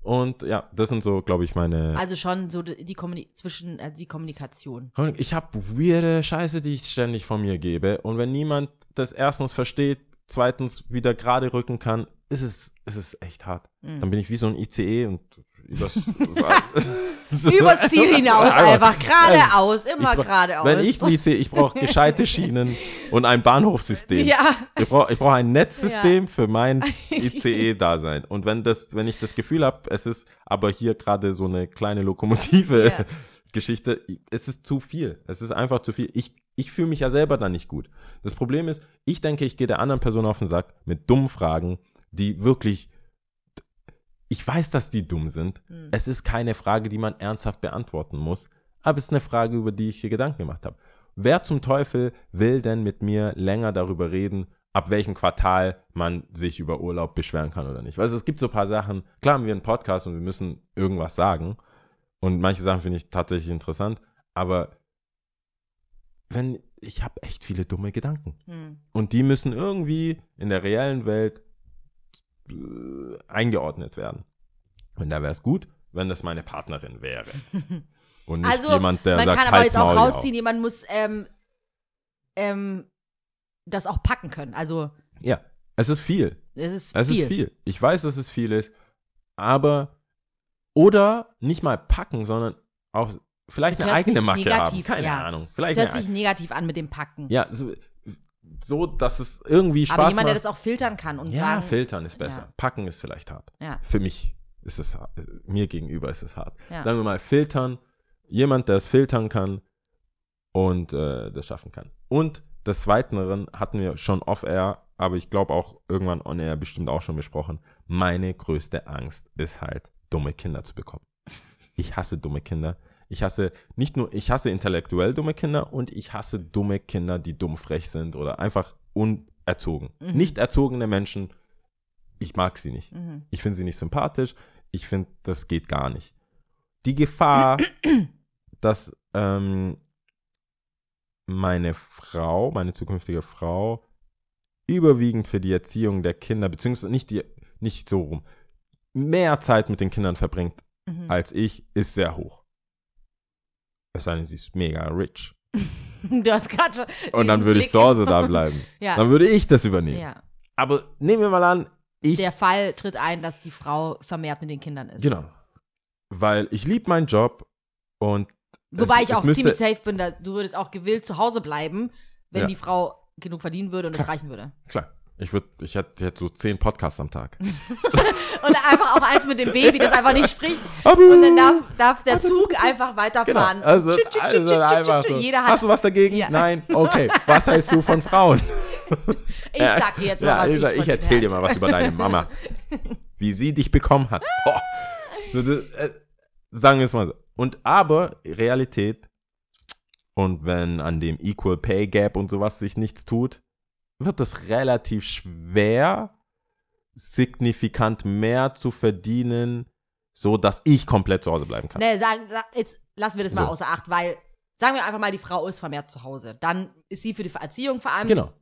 Und ja, das sind so, glaube ich, meine. Also schon so die, Kommuni zwischen äh, die Kommunikation. ich habe weirde Scheiße, die ich ständig von mir gebe. Und wenn niemand das erstens versteht, zweitens wieder gerade rücken kann, ist es, ist es echt hart. Mhm. Dann bin ich wie so ein ICE und übers, Übers Ziel hinaus einfach, geradeaus, immer geradeaus. Wenn ich ICE, ich brauche gescheite Schienen und ein Bahnhofssystem. Ja, Ich brauche ich brauch ein Netzsystem für mein ICE-Dasein. Und wenn, das, wenn ich das Gefühl habe, es ist aber hier gerade so eine kleine Lokomotive Ja. Geschichte, es ist zu viel. Es ist einfach zu viel. Ich, ich fühle mich ja selber dann nicht gut. Das Problem ist, ich denke, ich gehe der anderen Person auf den Sack mit dummen Fragen, die wirklich. Ich weiß, dass die dumm sind. Hm. Es ist keine Frage, die man ernsthaft beantworten muss. Aber es ist eine Frage, über die ich hier Gedanken gemacht habe. Wer zum Teufel will denn mit mir länger darüber reden, ab welchem Quartal man sich über Urlaub beschweren kann oder nicht? Weißt du, es gibt so ein paar Sachen. Klar haben wir einen Podcast und wir müssen irgendwas sagen. Und manche Sachen finde ich tatsächlich interessant. Aber wenn, ich habe echt viele dumme Gedanken. Hm. Und die müssen irgendwie in der reellen Welt eingeordnet werden. Und da wäre es gut, wenn das meine Partnerin wäre. Und nicht Also, jemand, der man sagt, kann aber jetzt auch rausziehen, jemand muss ähm, ähm, das auch packen können. Also, Ja, es ist viel. es ist Es viel. ist viel. Ich weiß, dass es viel ist. Aber, oder nicht mal packen, sondern auch vielleicht Es eine hört eigene Macke negativ, haben. Keine ja. Ahnung. Es Vielleicht hört eine sich negativ an mit dem Packen. Ja, so, so, dass es irgendwie Spaß aber jemand, der macht. das auch filtern kann und ja, sagen, filtern ist besser. Ja. Packen ist vielleicht hart. ja, Für mich ist es hart. Mir gegenüber ist es hart. ja. Sagen wir mal, filtern. Jemand, der es filtern kann und äh, das schaffen kann. Und des Weiteren hatten wir schon off-air, aber ich glaube auch irgendwann on air bestimmt auch schon besprochen. Meine größte Angst ist halt, dumme Kinder zu bekommen. Ich hasse dumme Kinder. Ich hasse nicht nur, ich hasse intellektuell dumme Kinder und ich hasse dumme Kinder, die dumm frech sind oder einfach unerzogen. Mhm. Nicht erzogene Menschen, ich mag sie nicht. Mhm. Ich finde sie nicht sympathisch. Ich finde, das geht gar nicht. Die Gefahr, dass ähm, meine Frau, meine zukünftige Frau, überwiegend für die Erziehung der Kinder, beziehungsweise nicht, die, nicht so rum, mehr Zeit mit den Kindern verbringt Mhm. als ich, ist sehr hoch. Es sei denn, sie ist mega rich. Du hast gerade schon. Und dann würde ich zu Hause da bleiben. Ja. Dann würde ich das übernehmen. ja. Aber nehmen wir mal an, ich Der Fall tritt ein, dass die Frau vermehrt mit den Kindern ist. Genau. Weil ich liebe meinen Job und Wobei es, ich auch ziemlich safe bin, da, du würdest auch gewillt zu Hause bleiben, wenn Ja. die Frau genug verdienen würde und es reichen würde. Klar. Ich würde, ich hätte, ich hätte so zehn Podcasts am Tag. Und einfach auch eins mit dem Baby, das einfach nicht spricht. Und dann darf, darf der Zug einfach weiterfahren. Genau. Also, also einfach so. Jeder hat. Hast du was dagegen? Ja. Nein? Okay. Was hältst du von Frauen? ich sag dir jetzt mal, ja, was ich, ich, sag, ich erzähl dir mal was über deine Mama. Wie sie dich bekommen hat. Boah. So, das, äh, sagen wir es mal so. Und aber Realität und wenn an dem Equal Pay Gap und sowas sich nichts tut, wird es relativ schwer, signifikant mehr zu verdienen, so dass ich komplett zu Hause bleiben kann. Nee, sagen, sa- jetzt lassen wir das mal So. außer Acht, weil, sagen wir einfach mal, die Frau ist vermehrt zu Hause. Dann ist sie für die Erziehung vor allem Genau.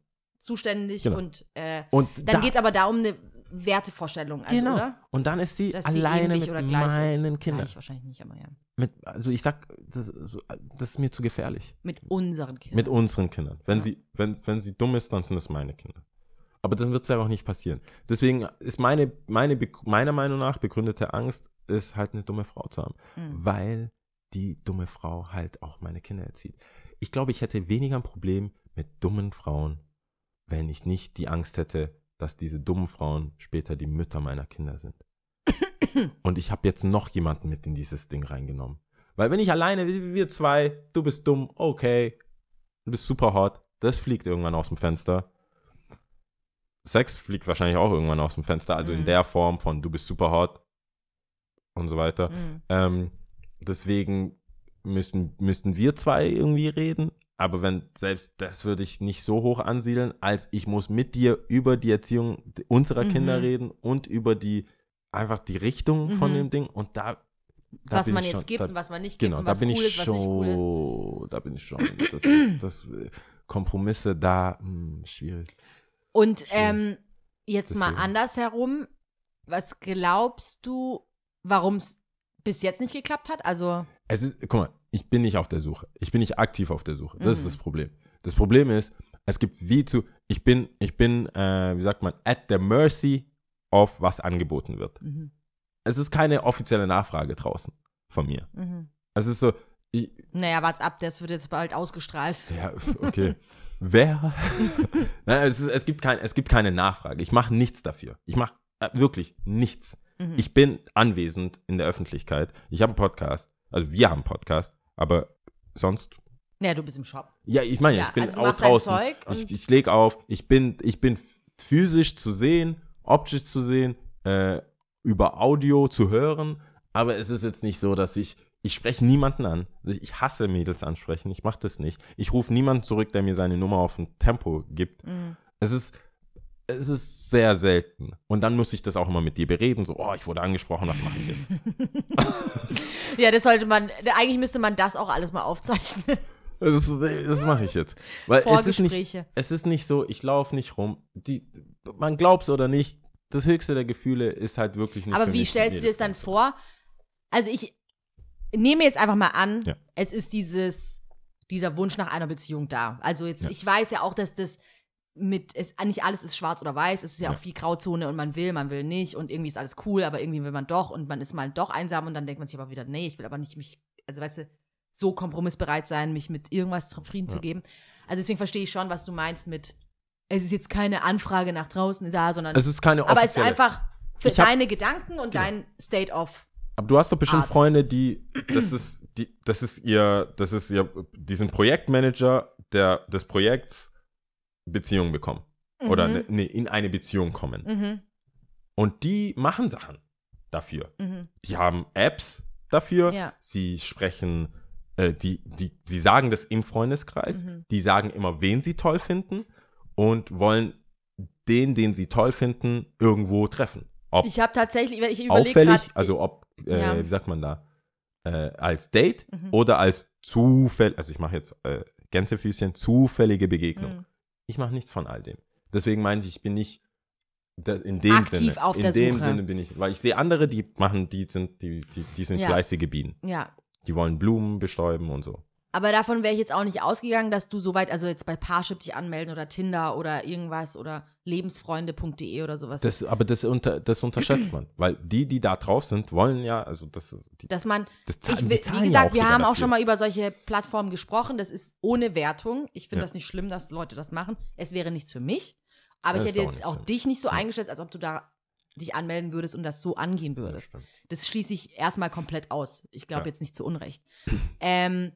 zuständig Genau. und äh, Und dann da, geht es aber da um eine Wertevorstellung, also, genau. oder? Und dann ist sie alleine mit meinen. Kindern. Gleich wahrscheinlich nicht, aber ja. Mit, also ich sag, das, das ist mir zu gefährlich. Mit unseren Kindern. Mit unseren Kindern. Wenn, Ja. sie, wenn, wenn sie dumm ist, dann sind es meine Kinder. Aber dann wird es ja auch nicht passieren. Deswegen ist meine, meine, meiner Meinung nach begründete Angst, ist halt eine dumme Frau zu haben. Mhm. Weil die dumme Frau halt auch meine Kinder erzieht. Ich glaube, ich hätte weniger ein Problem mit dummen Frauen, wenn ich nicht die Angst hätte, dass diese dummen Frauen später die Mütter meiner Kinder sind. Und ich habe jetzt noch jemanden mit in dieses Ding reingenommen. Weil wenn ich alleine, wir zwei, du bist dumm, okay, du bist super hot, das fliegt irgendwann aus dem Fenster. Sex fliegt wahrscheinlich auch irgendwann aus dem Fenster, also in Mhm. der Form von du bist super hot und so weiter. Mhm. Ähm, deswegen müssten, müssten wir zwei irgendwie reden. Aber wenn, selbst das würde ich nicht so hoch ansiedeln, als ich muss mit dir über die Erziehung unserer Mhm. Kinder reden und über die, einfach die Richtung von Mhm. dem Ding. Und da, da Was bin man ich jetzt schon, gibt da, und was man nicht gibt Genau, und da was bin cool ich ist, schon, cool da bin ich schon, das ist, das, äh, Kompromisse da, hm, schwierig. Und Schön. ähm, jetzt mal Deswegen. andersherum, was glaubst du, warum es bis jetzt nicht geklappt hat? Also, Es ist, guck mal, ich bin nicht auf der Suche. Ich bin nicht aktiv auf der Suche. Das ist Mhm. das Problem. Das Problem ist, es gibt wie zu, ich bin, ich bin, äh, wie sagt man, at the mercy of was angeboten wird. mhm, Es ist keine offizielle Nachfrage draußen von mir. mhm. Es ist so, ich, naja, wart's ab, das wird jetzt bald ausgestrahlt. ja, okay. Wer? Nein, es, ist, es, gibt kein, es gibt keine Nachfrage. Ich mache nichts dafür. Ich mache äh, wirklich nichts. Mhm. Ich bin anwesend in der Öffentlichkeit. Ich habe einen Podcast. Also wir haben einen Podcast. Aber sonst ja, du bist im Shop. Ja, ich meine, Ja, ich bin also auch draußen. Ich ich lege auf, ich bin, ich bin physisch zu sehen, optisch zu sehen, äh, über Audio zu hören, aber es ist jetzt nicht so, dass ich, ich spreche niemanden an. Ich hasse Mädels ansprechen, ich mache das nicht. Ich rufe niemanden zurück, der mir seine Nummer auf ein Tempo gibt. Mhm. Es ist, es ist sehr selten. Und dann muss ich das auch immer mit dir bereden, so, oh, ich wurde angesprochen, was mache ich jetzt? Ja, das sollte man, eigentlich müsste man das auch alles mal aufzeichnen. Das, das mache ich jetzt. Weil es ist nicht, Vorgespräche. es ist nicht so, ich laufe nicht rum. Die, man glaubt es oder nicht, das höchste der Gefühle ist halt wirklich nicht Aber wie stellst du dir das dann vor? Also ich nehme jetzt einfach mal an, Ja. es ist dieses, dieser Wunsch nach einer Beziehung da. Also jetzt, Ja. ich weiß ja auch, dass das mit, es, nicht alles ist schwarz oder weiß, es ist ja, Ja. auch viel Grauzone und man will, man will nicht und irgendwie ist alles cool, aber irgendwie will man doch und man ist mal doch einsam und dann denkt man sich aber wieder, nee, ich will aber nicht mich, also weißt du, so kompromissbereit sein, mich mit irgendwas zufrieden zu Ja. geben. Also deswegen verstehe ich schon, was du meinst mit, es ist jetzt keine Anfrage nach draußen da, sondern Es ist keine aber es ist offizielle. einfach für hab- deine Gedanken und Genau. dein State of. Aber du hast doch bestimmt Art. Freunde, die, das ist, die, das ist ihr, das ist ihr, die sind Projektmanager der, des Projekts Beziehungen bekommen. oder Mhm. ne, ne, in eine Beziehung kommen. Mhm. Und die machen Sachen dafür. Mhm. Die haben Apps dafür. Ja. Sie sprechen, äh, die, die, sie sagen das im Freundeskreis. Mhm. Die sagen immer, wen sie toll finden und wollen den, den sie toll finden, irgendwo treffen. Ob Ich habe tatsächlich, ich überlege auffällig, gerade. also ob, äh, Ja. wie sagt man da, äh, als Date Mhm. oder als zufällig, also ich mache jetzt äh, Gänsefüßchen, zufällige Begegnung. Ich mache nichts von all dem. Deswegen meinte ich, ich bin nicht das, in dem Aktiv Sinne. auf in der dem Suche. Sinne bin ich, weil ich sehe andere, die machen, die sind, die, die, die sind Ja. fleißige Bienen. Ja. Die wollen Blumen bestäuben und so. Aber davon wäre ich jetzt auch nicht ausgegangen, dass du soweit, also jetzt bei Parship dich anmelden oder Tinder oder irgendwas oder lebensfreunde.de oder sowas. Das, aber das, unter, das unterschätzt man, weil die, die da drauf sind, wollen ja, also das, die, dass man, das ich, zahlen, zahlen wie ja gesagt, wir sogar haben auch dafür. schon mal über solche Plattformen gesprochen. Das ist ohne Wertung. Ich finde Ja. das nicht schlimm, dass Leute das machen. Es wäre nichts für mich. Aber Das ich hätte auch jetzt auch schlimm. dich nicht so Ja. eingestellt, als ob du da dich anmelden würdest und das so angehen Ja, würdest. stimmt. Das schließe ich erstmal komplett aus. Ich glaube Ja. jetzt nicht zu Unrecht. ähm,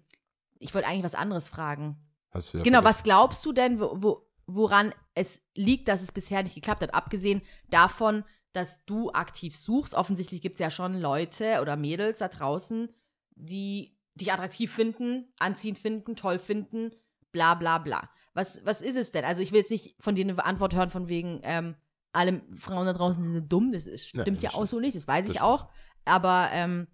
ich wollte eigentlich was anderes fragen. Hast du Genau, vergessen. was glaubst du denn, wo, wo, woran es liegt, dass es bisher nicht geklappt hat? Abgesehen davon, dass du aktiv suchst. Offensichtlich gibt es ja schon Leute oder Mädels da draußen, die dich attraktiv finden, anziehend finden, toll finden, bla bla bla. Was, was ist es denn? Also ich will jetzt nicht von dir eine Antwort hören von wegen, ähm, alle Frauen da draußen sind dumm. Das ist, Ja, stimmt das ja auch so nicht, das weiß Das ich stimmt. auch. Aber ähm,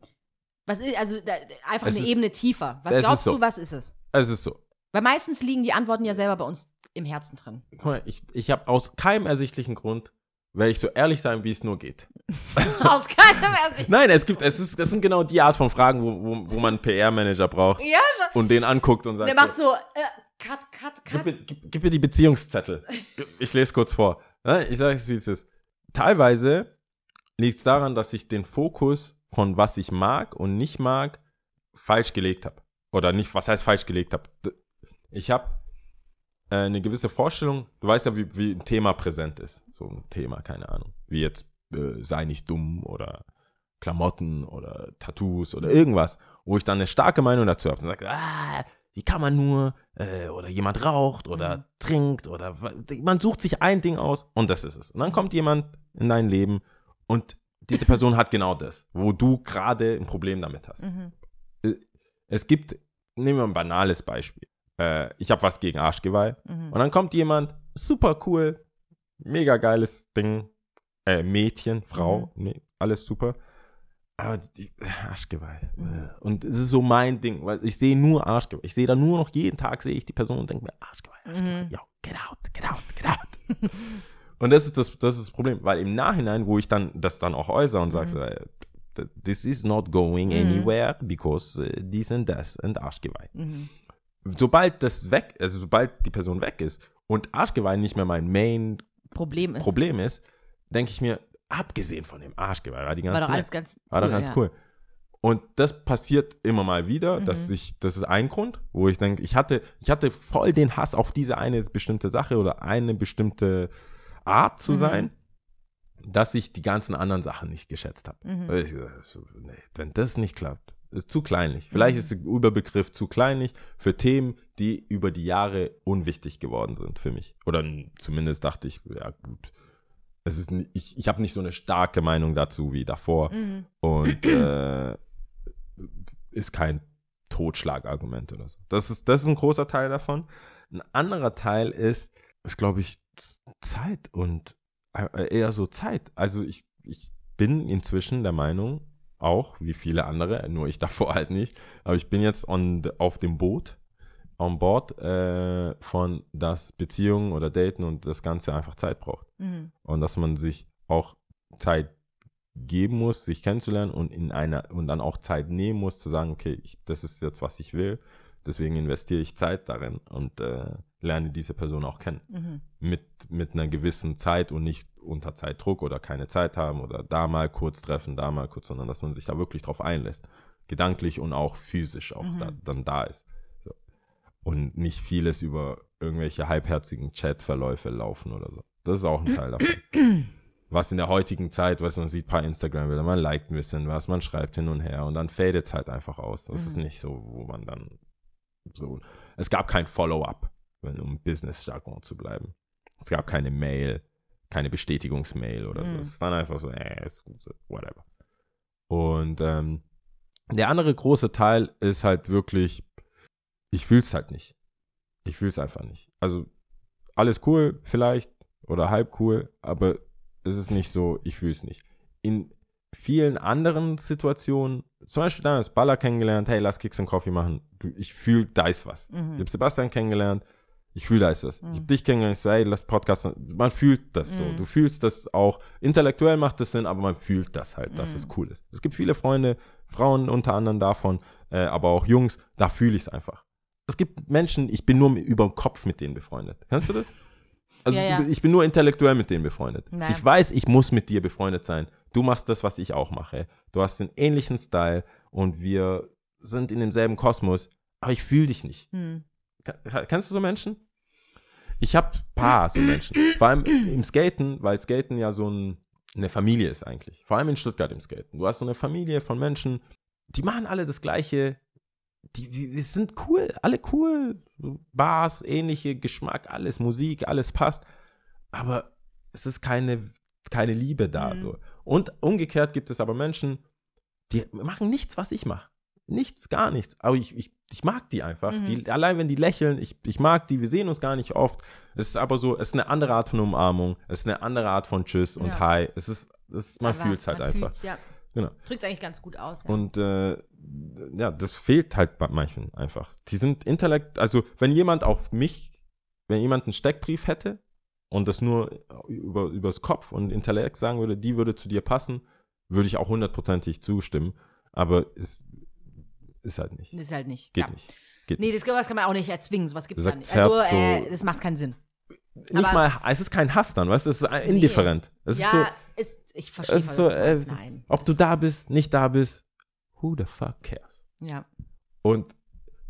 was ist, also da, einfach Es eine ist- Ebene tiefer. Was glaubst so. du, was ist es? Es ist so. Weil meistens liegen die Antworten ja selber bei uns im Herzen drin. Guck mal, ich, ich habe aus keinem ersichtlichen Grund, werde ich so ehrlich sein, wie es nur geht. Aus keinem Ersicht. Nein, es gibt, es ist, das sind genau die Art von Fragen, wo, wo, wo man einen PR-Manager braucht Ja, schon. und den anguckt und sagt, Der macht so, äh, cut, cut, gib, cut. mir, gib, gib mir die Beziehungszettel. Ich lese kurz vor. Ich sage es, wie es ist. Teilweise liegt es daran, dass ich den Fokus von was ich mag und nicht mag falsch gelegt habe. Oder nicht, was heißt falsch gelegt habe? Ich habe äh, eine gewisse Vorstellung, du weißt ja, wie, wie ein Thema präsent ist. So ein Thema, keine Ahnung. Wie jetzt äh, sei nicht dumm oder Klamotten oder Tattoos oder irgendwas, wo ich dann eine starke Meinung dazu habe und sage, ah, wie kann man nur, äh, oder jemand raucht oder Mhm. trinkt oder man sucht sich ein Ding aus und das ist es. Und dann kommt jemand in dein Leben und diese Person hat genau das, wo du gerade ein Problem damit hast. Mhm. Es gibt, nehmen wir ein banales Beispiel. Äh, ich habe was gegen Arschgeweih Mhm. und dann kommt jemand, super cool, mega geiles Ding, äh, Mädchen, Frau, nee, alles super. Aber die Arschgeweih. Mhm. Und es ist so mein Ding, weil ich sehe nur Arschgeweih. Ich sehe da nur noch jeden Tag sehe ich die Person und denke mir, Arschgeweih, Arschgeweih, Mhm. yo, get out, get out, get out. und das ist das, das ist das Problem, weil im Nachhinein, wo ich dann das dann auch äußere und sage, Mhm. äh, th- this is not going Mhm. anywhere because äh, dies und das und Arschgeweih Mhm. sobald das weg, also sobald die Person weg ist und Arschgeweih nicht mehr mein Main Problem ist. Problem ist, denke ich mir, abgesehen von dem Arschgeweih, war die ganze War doch alles ganz war doch ganz ja. cool. Und das passiert immer mal wieder, dass Mhm. ich, das ist ein Grund, wo ich denke, ich hatte, ich hatte voll den Hass auf diese eine bestimmte Sache oder eine bestimmte Art zu Mhm. sein, dass ich die ganzen anderen Sachen nicht geschätzt habe. Mhm. Wenn das nicht klappt, ist zu kleinlich. Vielleicht Mhm. ist der Überbegriff zu kleinlich für Themen, die über die Jahre unwichtig geworden sind für mich. Oder zumindest dachte ich, ja gut, es ist, ich, ich habe nicht so eine starke Meinung dazu wie davor Mhm. und äh, ist kein Totschlagargument oder so. Das ist, das ist ein großer Teil davon. Ein anderer Teil ist, ist glaube ich, Zeit und äh, eher so Zeit. Also ich, ich bin inzwischen der Meinung, auch wie viele andere, nur ich davor halt nicht, aber ich bin jetzt on, the- auf dem Boot, on board äh, von, dass Beziehungen oder Daten und das Ganze einfach Zeit braucht Mhm. und dass man sich auch Zeit geben muss, sich kennenzulernen und in einer und dann auch Zeit nehmen muss zu sagen, okay, ich, das ist jetzt was ich will, deswegen investiere ich Zeit darin und äh, lerne diese Person auch kennen Mhm. mit mit einer gewissen Zeit und nicht unter Zeitdruck oder keine Zeit haben oder da mal kurz treffen, da mal kurz, sondern dass man sich da wirklich drauf einlässt, gedanklich und auch physisch auch Mhm. da, dann da ist so. und nicht vieles über irgendwelche halbherzigen Chatverläufe laufen oder so. Das ist auch ein Teil davon was in der heutigen Zeit, was man sieht, ein paar Instagram-Bilder, man liked ein bisschen was, man schreibt hin und her und dann fadet es halt einfach aus. Das Mhm. ist nicht so, wo man dann so, es gab kein Follow-up, um Business-Jargon zu bleiben. Es gab keine Mail, keine Bestätigungsmail oder so. Mhm. Es ist dann einfach so, äh, ist, whatever. Und ähm, der andere große Teil ist halt wirklich, ich fühl's halt nicht. Ich fühl's einfach nicht. Also alles cool vielleicht oder halb cool, aber es ist nicht so, ich fühl's nicht. In vielen anderen Situationen, zum Beispiel da ist Baller kennengelernt, hey, lass Kicks und Coffee machen. Du, ich fühl, da ist was. Mhm. Ich habe Sebastian kennengelernt, ich fühle, da ist was. Ich habe dich kennengelernt, ich so, hey, lass Podcast. Man fühlt das so. Mhm. Du fühlst das auch. Intellektuell macht das Sinn, aber man fühlt das halt, dass Mhm. es cool ist. Es gibt viele Freunde, Frauen unter anderem davon, äh, aber auch Jungs, da fühle ich es einfach. Es gibt Menschen, ich bin nur über den Kopf mit denen befreundet. Kennst du das? Also Ja, ja. ich bin nur intellektuell mit denen befreundet. Ja. Ich weiß, ich muss mit dir befreundet sein. Du machst das, was ich auch mache. Du hast den ähnlichen Style und wir sind in demselben Kosmos, aber ich fühle dich nicht. Hm. Ka- Kennst du so Menschen? Ich habe ein paar so Menschen. Vor allem im Skaten, weil Skaten ja so ein, eine Familie ist eigentlich. Vor allem in Stuttgart im Skaten. Du hast so eine Familie von Menschen, die machen alle das Gleiche. Die, die, die sind cool, alle cool. Bars, ähnliche Geschmack, alles, Musik, alles passt. Aber es ist keine, keine Liebe da. Mhm. So. Und umgekehrt gibt es aber Menschen, die machen nichts, was ich mache. Nichts, gar nichts. Aber ich, ich, ich mag die einfach. Mhm. Die, allein wenn die lächeln, ich, ich mag die, wir sehen uns gar nicht oft. Es ist aber so, es ist eine andere Art von Umarmung, es ist eine andere Art von Tschüss und Ja. Hi. Es ist, es ist man fühlt es halt man einfach. fühlt's, ja. Genau. Drückt eigentlich ganz gut aus. Ja. Und äh, ja, das fehlt halt bei manchen einfach. Die sind Intellekt, also wenn jemand auf mich, wenn jemand einen Steckbrief hätte und das nur über, übers Kopf und Intellekt sagen würde, die würde zu dir passen, würde ich auch hundertprozentig zustimmen. Aber es ist halt nicht. das ist halt nicht. Geht ja. nicht. Geht Nee, das, das kann man auch nicht erzwingen. Sowas gibt es Das ja nicht. Also, äh, das macht keinen Sinn. nicht. Aber- mal, es ist kein Hass dann, weißt du, es ist indifferent. Es ist ja, so, ist, ich verstehe, es was so äh. Nein. ob du da bist, nicht da bist, who the fuck cares? Ja. Und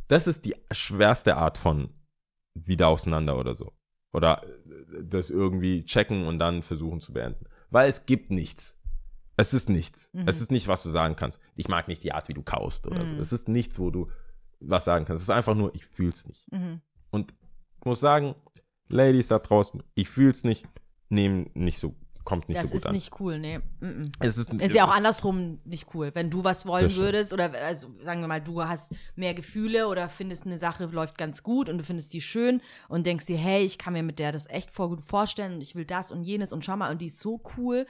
das ist die schwerste Art von wieder auseinander oder so. Oder äh, das irgendwie checken und dann versuchen zu beenden. Weil es gibt nichts. Es ist nichts. Mhm. Es ist nicht, was du sagen kannst. Ich mag nicht die Art, wie du kaust oder so. Mhm. Es ist nichts, wo du was sagen kannst. Es ist einfach nur, ich fühl's nicht. Mhm. Und ich muss sagen, Ladies da draußen, ich fühl's nicht, nehmen nicht so, kommt nicht Das so gut ist an. nicht cool, nee. Mm-mm. es ist, Ist ja auch andersrum nicht cool. Wenn du was wollen Das würdest oder also, sagen wir mal, du hast mehr Gefühle oder findest eine Sache läuft ganz gut und du findest die schön und denkst dir, hey, ich kann mir mit der das echt voll gut vorstellen und ich will das und jenes und schau mal und die ist so cool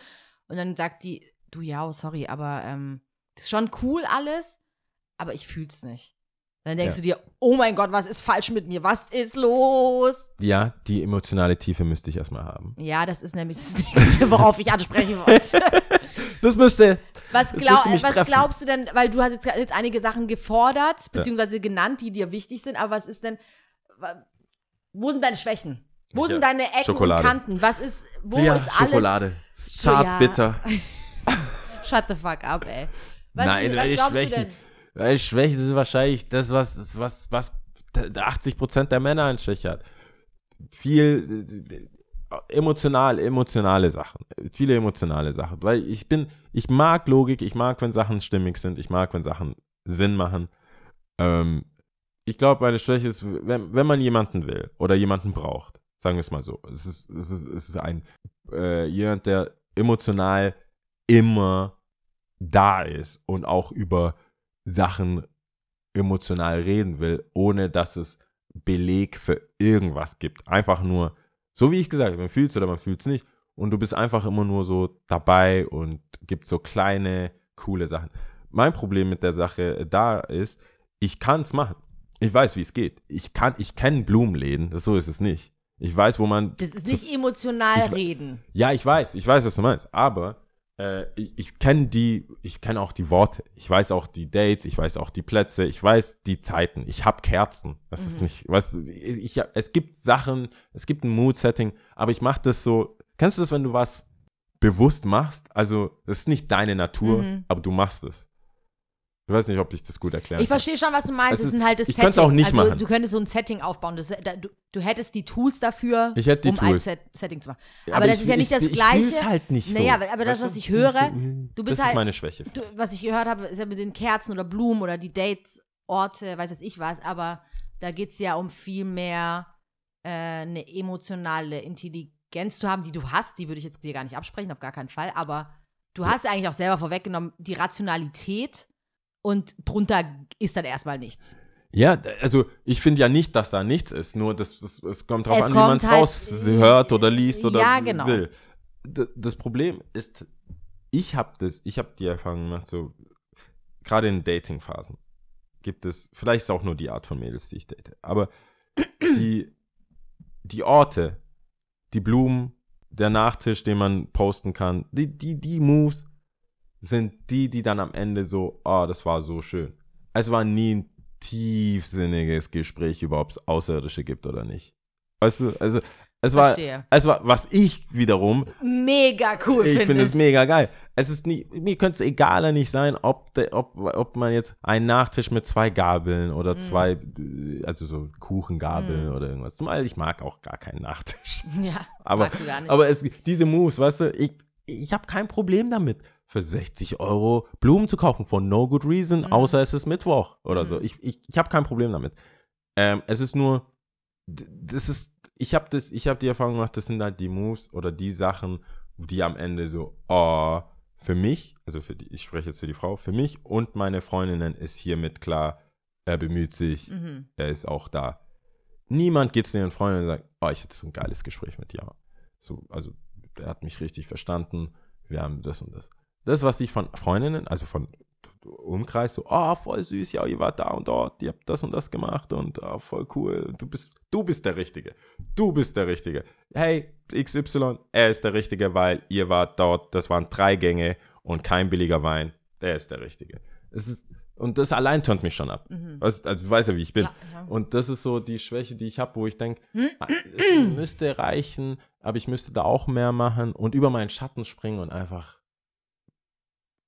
und dann sagt die, du ja, oh, sorry, aber ähm, das ist schon cool alles, aber ich fühl's nicht. Dann denkst Ja. du dir, oh mein Gott, was ist falsch mit mir? Was ist los? Ja, die emotionale Tiefe müsste ich erstmal haben. Ja, das ist nämlich das Nächste, worauf ich ansprechen wollte. Das müsste, Was, Das glaub, müsste mich was glaubst du denn, weil du hast jetzt, jetzt einige Sachen gefordert, beziehungsweise genannt, die dir wichtig sind, aber was ist denn, wo sind deine Schwächen? Wo Ja, sind deine Ecken Schokolade. und Kanten? Was ist, wo ja, ist alles? Schokolade. Zart, Ja. bitter. Shut the fuck up, ey. Was, Nein, was du Schwächen. Denn? Meine Schwächen sind wahrscheinlich das, was, was, was 80% der Männer an Schwäche hat. Viel emotional, emotionale Sachen. Viele emotionale Sachen. Weil ich bin, ich mag Logik, ich mag, wenn Sachen stimmig sind, ich mag, wenn Sachen Sinn machen. Ähm, ich glaube, meine Schwäche ist, wenn, wenn man jemanden will oder jemanden braucht, sagen wir es mal so. Es ist, es ist, es ist ein äh, jemand, der emotional immer da ist und auch über Sachen emotional reden will, ohne dass es Beleg für irgendwas gibt. Einfach nur, so wie ich gesagt habe, man fühlt es oder man fühlt es nicht. Und du bist einfach immer nur so dabei und gibt so kleine, coole Sachen. Mein Problem mit der Sache da ist, ich kann es machen. Ich weiß, wie es geht. Ich kann, ich kenne Blumenläden, das, so ist es nicht. Ich weiß, wo man Das ist nicht emotional Ich- reden. ja, ich weiß, ich weiß, was du meinst. Aber äh, ich, ich kenne die, ich kenne auch die Worte. Ich weiß auch die Dates, ich weiß auch die Plätze, ich weiß die Zeiten. Ich habe Kerzen. Das ist nicht, weißt du, ich, es gibt Sachen, es gibt ein Mood-Setting, aber ich mache das so. Kennst du das, wenn du was bewusst machst? Also, das ist nicht deine Natur, Mhm. aber du machst es. Ich weiß nicht, ob ich das gut erklären Ich verstehe schon, was du meinst. Es ist- sind halt das ich Setting. könnte es auch nicht also, machen. Du könntest so ein Setting aufbauen. Das, da, du, du hättest die Tools dafür, Ich die um ein Tools. Set, Setting zu machen. Ja, aber, das ich- ist ja nicht ich, das ich Gleiche. fühl's halt nicht so. Naja, aber- aber das, was ich höre, du du bist das ist halt- meine Schwäche. du, was ich gehört habe, ist ja mit den Kerzen oder Blumen oder die Dates, Orte, weiß es ich was, aber da geht es ja um viel mehr äh, eine emotionale Intelligenz zu haben, die du hast, die würde ich jetzt dir gar nicht absprechen, auf gar keinen Fall, aber du hast ja eigentlich auch selber vorweggenommen, die Rationalität und drunter ist dann erstmal nichts. Ja, also ich finde ja nicht, dass da nichts ist, nur das, das, es kommt drauf Es an, wie man es halt- raushört oder liest oder Ja, genau. will. D das Problem ist, ich habe das, ich habe die Erfahrung gemacht, so gerade in Dating-Phasen gibt es, vielleicht ist es auch nur die Art von Mädels, die ich date, aber die, die Orte, die Blumen, der Nachtisch, den man posten kann, die, die, die Moves sind die, die dann am Ende so, oh, das war so schön. Es war nie ein tiefsinniges Gespräch über, ob es Außerirdische gibt oder nicht. Weißt du, also es war, Verstehe. es war, was ich wiederum, Mega cool ich finde es mega geil. Es ist nie, mir könnte es egaler nicht sein, ob, de, ob, ob man jetzt einen Nachtisch mit zwei Gabeln oder Mhm. zwei, also so Kuchengabeln oder irgendwas. Zumal ich mag auch gar keinen Nachtisch. Ja, Aber, magst du gar nicht. aber es, diese Moves, weißt du, ich, ich habe kein Problem damit, für 60 Euro Blumen zu kaufen, for no good reason, Mhm. außer es ist Mittwoch oder so. Ich, ich, ich habe kein Problem damit. Ähm, es ist nur, das ist, ich habe das, ich habe die Erfahrung gemacht, das sind halt die Moves oder die Sachen, die am Ende so, oh, für mich, also für die, ich spreche jetzt für die Frau, für mich und meine Freundinnen ist hiermit klar, er bemüht sich, Mhm. er ist auch da. Niemand geht zu ihren Freunden und sagt, oh, ich hatte so ein geiles Gespräch mit dir. So, also, er hat mich richtig verstanden, wir haben das und das. Das, was ich von Freundinnen, also von Umkreis, so, oh, voll süß, ja, ihr wart da und dort, ihr habt das und das gemacht und oh, voll cool, du bist, du bist der Richtige, du bist der Richtige. Hey, XY, er ist der Richtige, weil ihr wart dort, das waren drei Gänge und kein billiger Wein, der ist der Richtige. Es ist, und das allein tönt mich schon ab. Weißt, also, du weißt ja, wie ich bin. Ja, ja. Und das ist so die Schwäche, die ich habe, wo ich denke, es müsste reichen, aber ich müsste da auch mehr machen und über meinen Schatten springen und einfach,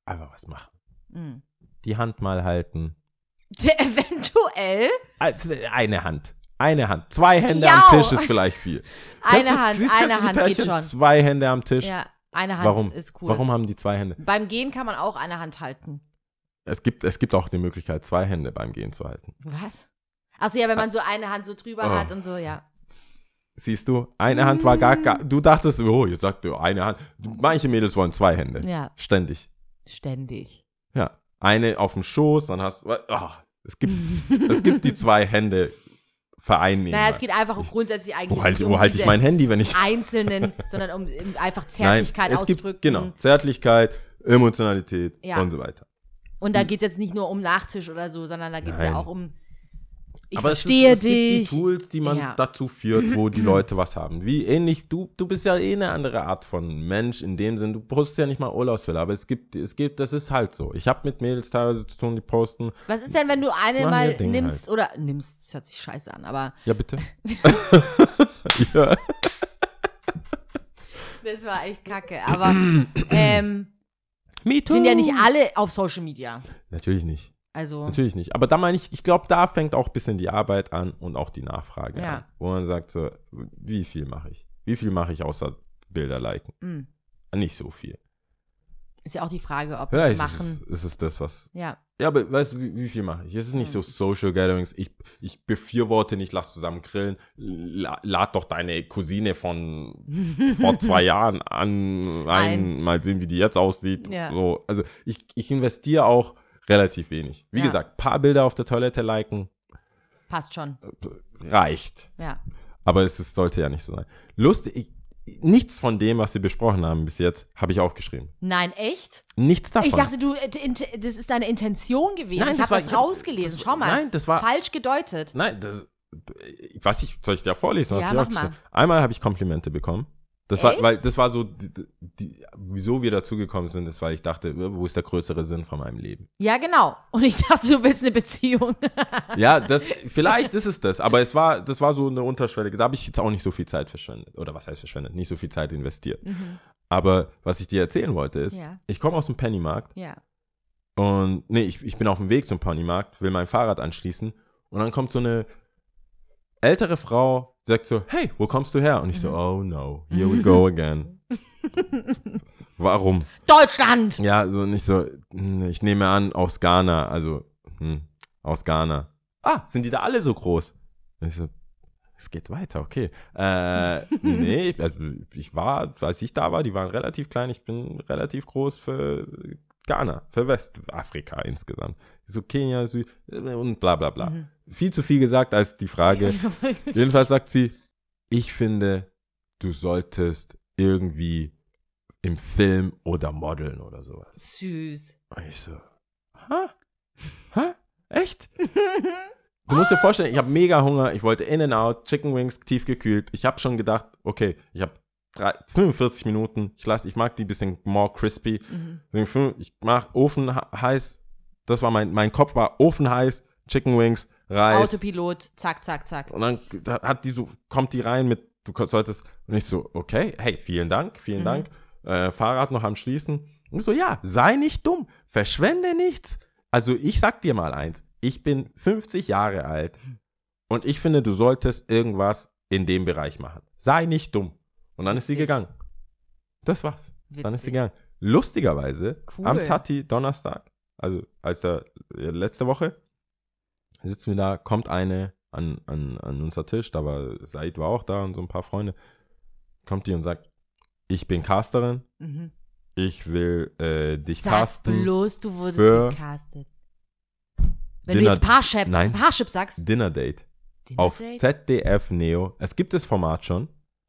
einfach was machen. Mhm. Die Hand mal halten. Eventuell Also, Eine Hand. Eine Hand. Zwei Hände Jau. am Tisch ist vielleicht viel. eine du- Hand, siehst- eine Hand geht schon. Zwei Hände am Tisch. Ja, eine Hand Warum? ist cool. Warum haben die zwei Hände? Beim Gehen kann man auch eine Hand halten. Es gibt, es gibt auch die Möglichkeit, zwei Hände beim Gehen zu halten. Was? Achso, ja, wenn man so eine Hand so drüber Oh. hat und so, ja. Siehst du, eine Hand war gar, Mm. gar du dachtest, oh, jetzt sagt du eine Hand. Manche Mädels wollen zwei Hände. Ja, Ständig. Ständig. Ja. Eine auf dem Schoß, dann hast du, oh, es gibt, es gibt die zwei Hände vereinigen. Naja, es geht einfach grundsätzlich eigentlich wo halte nicht um halt ich mein Handy, wenn ich. Einzelnen, sondern um um einfach Zärtlichkeit Nein, es gibt, ausdrücken. genau, Zärtlichkeit, Emotionalität Ja. und so weiter. Und da geht es jetzt nicht nur um Nachtisch oder so, sondern da geht es ja auch um ich Aber verstehe es, ist, es dich. gibt die Tools, die man Ja. dazu führt, wo die Leute was haben. Wie ähnlich, du, du bist ja eh eine andere Art von Mensch in dem Sinn, du postest ja nicht mal Urlaubsfälle, aber es gibt, es gibt, das ist halt so. Ich habe mit Mädels teilweise zu tun, die posten. Was ist denn, wenn du eine mal nimmst oder nimmst, das hört sich scheiße an, aber Ja, bitte. ja. das war echt kacke. Aber ähm, Me too. sind ja nicht alle auf Social Media. Natürlich nicht. Also, Natürlich nicht. Aber da meine ich, ich glaube, da fängt auch ein bisschen die Arbeit an und auch die Nachfrage Ja. an. Wo man sagt so, wie viel mache ich? Wie viel mache ich außer Bilder liken? mh. Nicht so viel. ist ja auch die Frage, ob Vielleicht ist machen. es, ist es das, was Ja, Ja, aber weißt du, wie, wie viel mache ich? Es ist nicht so Social Gatherings. Ich, ich befürworte nicht, lass zusammen grillen. La, lad doch deine Cousine von vor zwei Jahren an, ein, Ein. mal sehen, wie die jetzt aussieht. Ja. So, also ich, ich investiere auch relativ wenig. Wie Ja. gesagt, paar Bilder auf der Toilette liken, passt schon. reicht. Ja. Aber es ist, sollte ja nicht so sein. Lustig, ich, nichts von dem, was wir besprochen haben bis jetzt, habe ich aufgeschrieben. Nein, echt? Nichts davon. Ich dachte, du, äh, das ist deine Intention gewesen. Nein, ich das habe das hab- rausgelesen. das- Schau mal. nein, das war- falsch gedeutet. Nein, das, was ich, soll ich dir vorlesen, was Ja, ich mach mal. Einmal habe ich Komplimente bekommen. Das war, Echt? weil das war so, die, die, wieso wir dazugekommen sind, ist, weil ich dachte, wo ist der größere Sinn von meinem Leben? Ja, genau. Und ich dachte, du willst eine Beziehung. Ja, das, vielleicht ist es das, aber es war, das war so eine Unterschwellige. Da habe ich jetzt auch nicht so viel Zeit verschwendet. Oder was heißt verschwendet? Nicht so viel Zeit investiert. Aber was ich dir erzählen wollte ist, Mhm. Ja. ich komme aus dem Pennymarkt ja. und, nee, ich, ich bin auf dem Weg zum Pennymarkt, will mein Fahrrad anschließen und dann kommt so eine ältere Frau, sagt so, hey, wo kommst du her? Und ich so, oh no, here we go again. Warum? Deutschland! Ja, so nicht so, hm, ich nehme an, aus Ghana, also hm, aus Ghana. Ah, sind die da alle so groß? Und ich so, es geht weiter, okay. Äh, nee, also ich war, als ich da war, die waren relativ klein. Ich bin relativ groß für Ghana, für Westafrika insgesamt. So Kenia, Süd und bla bla bla. Mhm. Viel zu viel gesagt als die Frage. Jedenfalls sagt sie, ich finde, du solltest irgendwie im Film oder modeln oder sowas. Süß. Und ich so, ha? Ha? Echt? Du musst dir vorstellen, ich habe mega Hunger, ich wollte In and Out, Chicken Wings, tiefgekühlt. Ich habe schon gedacht, okay, ich habe 45 Minuten, ich lasse, ich mag die ein bisschen more crispy. Mhm. Ich mach Ofen heiß, das war mein, mein Kopf war Ofen heiß, Chicken Wings, Reis. Autopilot, zack, zack, zack. Und dann hat die so, kommt die rein mit, du solltest, und ich so, okay, hey, vielen Dank, vielen mhm. Dank. Äh, Fahrrad noch am Schließen. Und ich so, ja, sei nicht dumm, verschwende nichts. Also ich sag dir mal eins, ich bin 50 Jahre alt und ich finde, du solltest irgendwas in dem Bereich machen. Sei nicht dumm. Und dann Witzig. ist sie gegangen. Das war's. Witzig. Dann ist sie gegangen. Lustigerweise, cool. am Tati Donnerstag, also als der letzte Woche, sitzen wir da, kommt eine an, an, an unser Tisch, da war Said war auch da und so ein paar Freunde, kommt die und sagt, ich bin Casterin, mhm. ich will äh, dich Sag casten. bloß, du wurdest gecastet. Wenn Dinner, du jetzt Parship, Parship sagst. Dinner Date. Dinner auf Date? ZDF Neo. Es gibt das Format schon.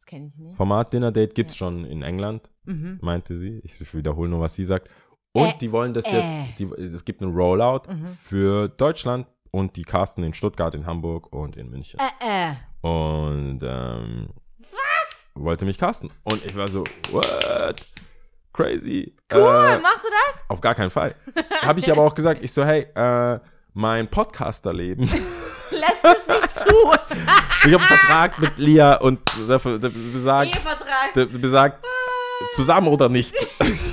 Kenne ich nicht. Format Dinner Date gibt es ja. schon in England, mhm. meinte sie. Ich wiederhole nur, was sie sagt. Und äh, die wollen das äh. jetzt, die, es gibt einen Rollout mhm. für Deutschland und die casten in Stuttgart, in Hamburg und in München. Äh, äh. Und ähm, was? Wollte mich casten. Und ich war so, what? Crazy. Cool, äh, machst du das? Auf gar keinen Fall. Habe ich aber auch gesagt, ich so, hey, äh, mein Podcasterleben. Lässt es nicht zu. ich habe einen Vertrag mit Lia und der, besagt, besagt zusammen oder nicht.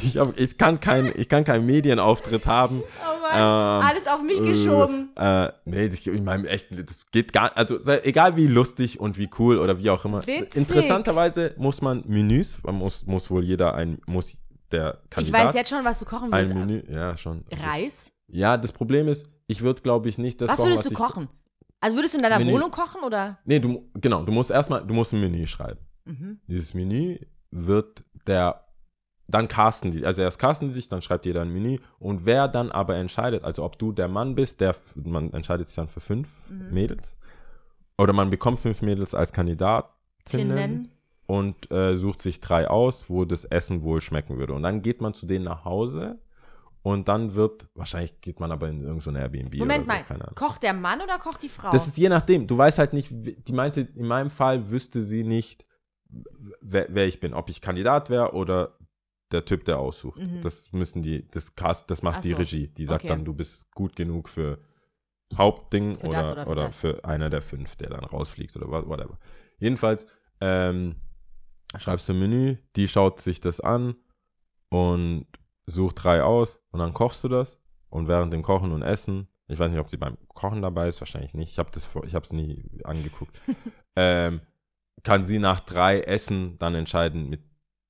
ich, hab, ich, kann keinen kein Medienauftritt haben. Oh Mann, ähm, alles auf mich geschoben. Äh, nee, ich, ich meine echt, das geht gar also egal wie lustig und wie cool oder wie auch immer. Witzig. Interessanterweise muss man Menüs, man muss, muss wohl jeder ein, muss der Kandidat. Ich weiß jetzt schon, was du kochen willst. Ein Menü, ja schon. Also, Reis? Ja, das Problem ist, ich würde, glaube ich, nicht das Was kochen, würdest was du kochen? Also würdest du in deiner Menü. Wohnung kochen oder? Nee, du, genau, du musst erstmal, du musst ein Menü schreiben. Mhm. Dieses Menü wird der, dann casten die, also erst casten die sich, dann schreibt jeder ein Menü und wer dann aber entscheidet, also ob du der Mann bist, der, man entscheidet sich dann für fünf mhm. Mädels oder man bekommt fünf Mädels als Kandidatinnen und äh, sucht sich drei aus, wo das Essen wohl schmecken würde und dann geht man zu denen nach Hause und dann wird, wahrscheinlich geht man aber in irgendeine Airbnb. Moment oder so, mal, kocht der Mann oder kocht die Frau? Das ist je nachdem. Du weißt halt nicht, die meinte, in meinem Fall wüsste sie nicht, wer, wer ich bin. Ob ich Kandidat wäre oder der Typ, der aussucht. Mhm. Das müssen die, das Cast, das macht so. die Regie. Die sagt okay. dann, du bist gut genug für Hauptding für oder, oder, für, oder für, einer der fünf, der dann rausfliegt oder whatever. Jedenfalls ähm, schreibst du ein Menü, die schaut sich das an und such drei aus und dann kochst du das und während dem Kochen und Essen, ich weiß nicht, ob sie beim Kochen dabei ist, wahrscheinlich nicht, ich habe es nie angeguckt, ähm, kann sie nach drei Essen dann entscheiden, mit